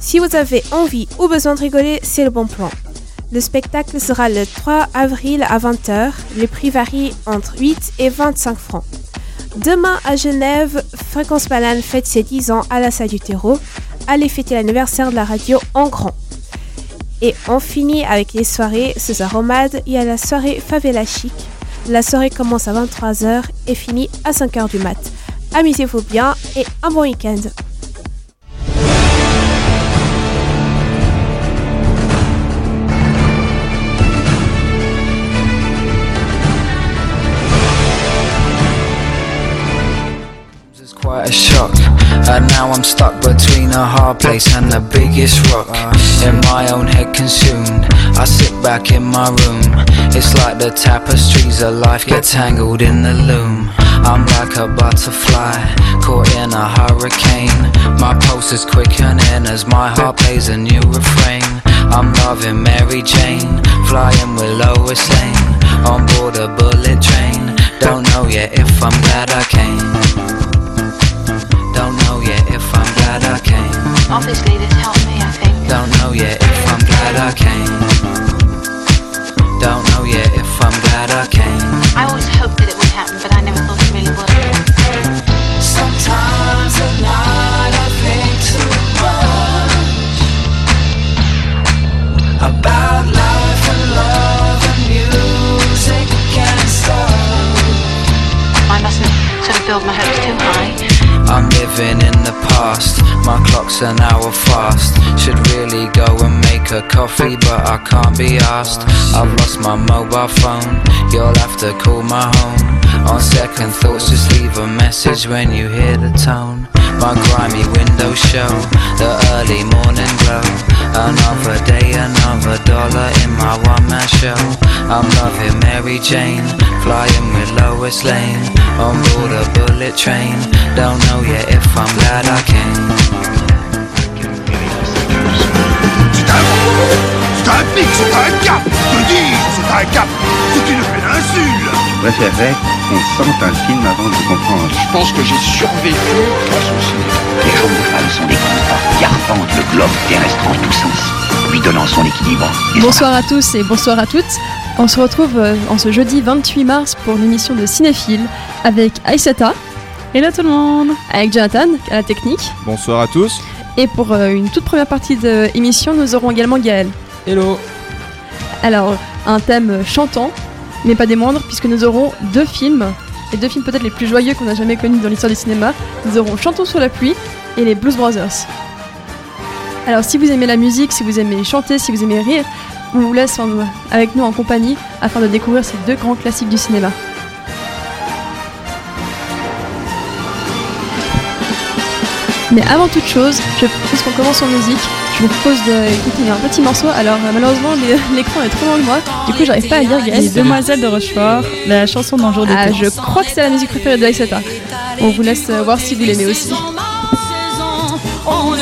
Si vous avez envie ou besoin de rigoler, c'est le bon plan. Le spectacle sera le 3 avril à 20h. Les prix varient entre 8 et 25 francs. Demain à Genève, Fréquence Banane fête ses 10 ans à la salle du terreau. Allez fêter l'anniversaire de la radio en grand. Et on finit avec les soirées. Ce soir il y a la soirée Favela Chic. La soirée commence à 23h et finit à 5h du mat. Amusez-vous bien et un bon week-end.
Quite a shock. And now I'm stuck between a hard place and the biggest rock. In my own head consumed, I sit back in my room. It's like the tapestries of life get tangled in the loom. I'm like a butterfly, caught in a hurricane. My pulse is quickening as my heart plays a new refrain. I'm loving Mary Jane, flying with Lois Lane. On board a bullet train, don't know yet if I'm glad I came.
Obviously this helped me, I think.
Don't know yet if I'm glad I came. Don't know yet if I'm glad I came.
I always hoped that it would happen, but I never thought it really would.
Sometimes at night I think too much about life and love and music can't stop.
I mustn't sort of build my hopes too high.
I'm living in the past, my clock's an hour fast. Should really go and make a coffee, but I can't be asked. I've lost my mobile phone, you'll have to call my home. On second thoughts, just leave a message when you hear the tone. My grimy windows show, the early morning glow. Another day, another dollar in my one man show. I'm loving Mary Jane, flying with Lois Lane. On board a bullet train, don't know yet if I'm glad I came.
C'est un c'est un pic, c'est un cap, je dis, c'est un cap, c'est une péninsule.
Je préférerais qu'on sente un film avant de comprendre.
Je pense que j'ai survécu grâce au cinéma.
Les jaunes femmes sont des compas qui arpentent le globe terrestre en tous sens, lui donnant son équilibre.
Bonsoir à tous et bonsoir à toutes. On se retrouve euh, en ce jeudi 28 mars pour l'émission de Cinéphile avec Aïsata.
Hello tout le monde
Avec Jonathan à la technique.
Bonsoir à tous.
Et pour euh, une toute première partie de l'émission, nous aurons également Gaël.
Hello
Alors, un thème chantant, mais pas des moindres, puisque nous aurons deux films, les deux films peut-être les plus joyeux qu'on a jamais connus dans l'histoire du cinéma. Nous aurons Chantons sous la pluie et les Blues Brothers. Alors, si vous aimez la musique, si vous aimez chanter, si vous aimez rire, on vous laisse avec nous en compagnie afin de découvrir ces deux grands classiques du cinéma. Mais avant toute chose, je propose qu'on commence en musique. Je vous propose d'écouter un petit morceau. Alors euh, malheureusement l'écran est trop loin de moi, du coup j'arrive pas à lire
Les Demoiselles de Rochefort, la chanson d'un jour d'été.
Ah, je crois que c'est la musique préférée de Aïsata. On vous laisse euh, voir si vous l'aimez aussi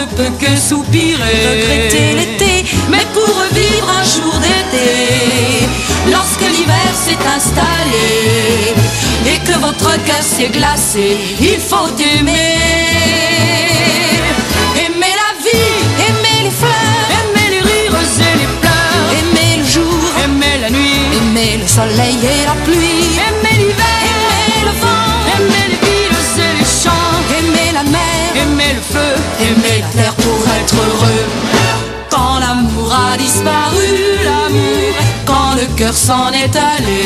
ne peut que soupirer, regretter l'été, mais pour revivre un jour d'été, lorsque l'hiver s'est installé et que votre cœur s'est glacé, il faut aimer. Aimer la vie, aimer les fleurs,
aimer
les rires
et les pleurs, aimer le jour,
aimer la nuit,
aimer le soleil
et la pluie, pour être heureux.
Quand l'amour a disparu, l'amour, quand le cœur s'en est allé,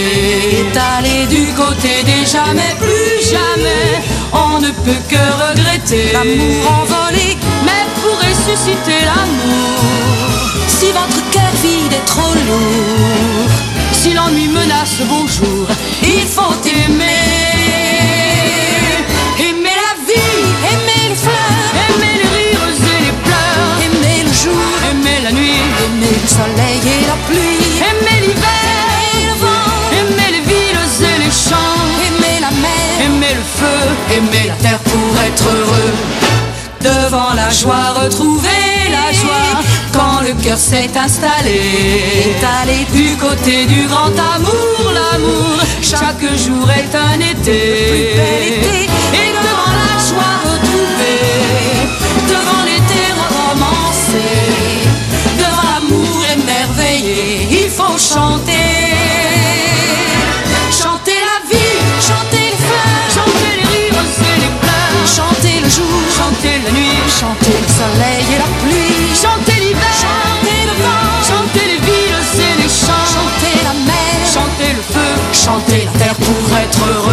est allé du côté des jamais, plus jamais,
on ne peut que regretter
l'amour envolé,
mais pour ressusciter l'amour,
si votre cœur vide est trop lourd,
si l'ennui menace vos
il faut. Aimer soleil et la pluie,
aimer l'hiver,
aimer le vent,
aimer les villes et les champs,
aimer la mer,
aimer le feu,
aimer la terre pour être heureux.
Devant la joie, retrouver la joie. Quand le cœur s'est installé,
étalé
du côté du grand amour, l'amour. Chaque jour est un été,
le plus bel été chanter. Chanter la vie, chanter les feux, chanter les rires et les pleurs, chanter le jour, chanter la nuit, chanter le soleil et la pluie, chanter l'hiver, chanter le vent, chanter les villes et les champs, chanter la mer, chanter le feu, chanter la terre pour être heureux.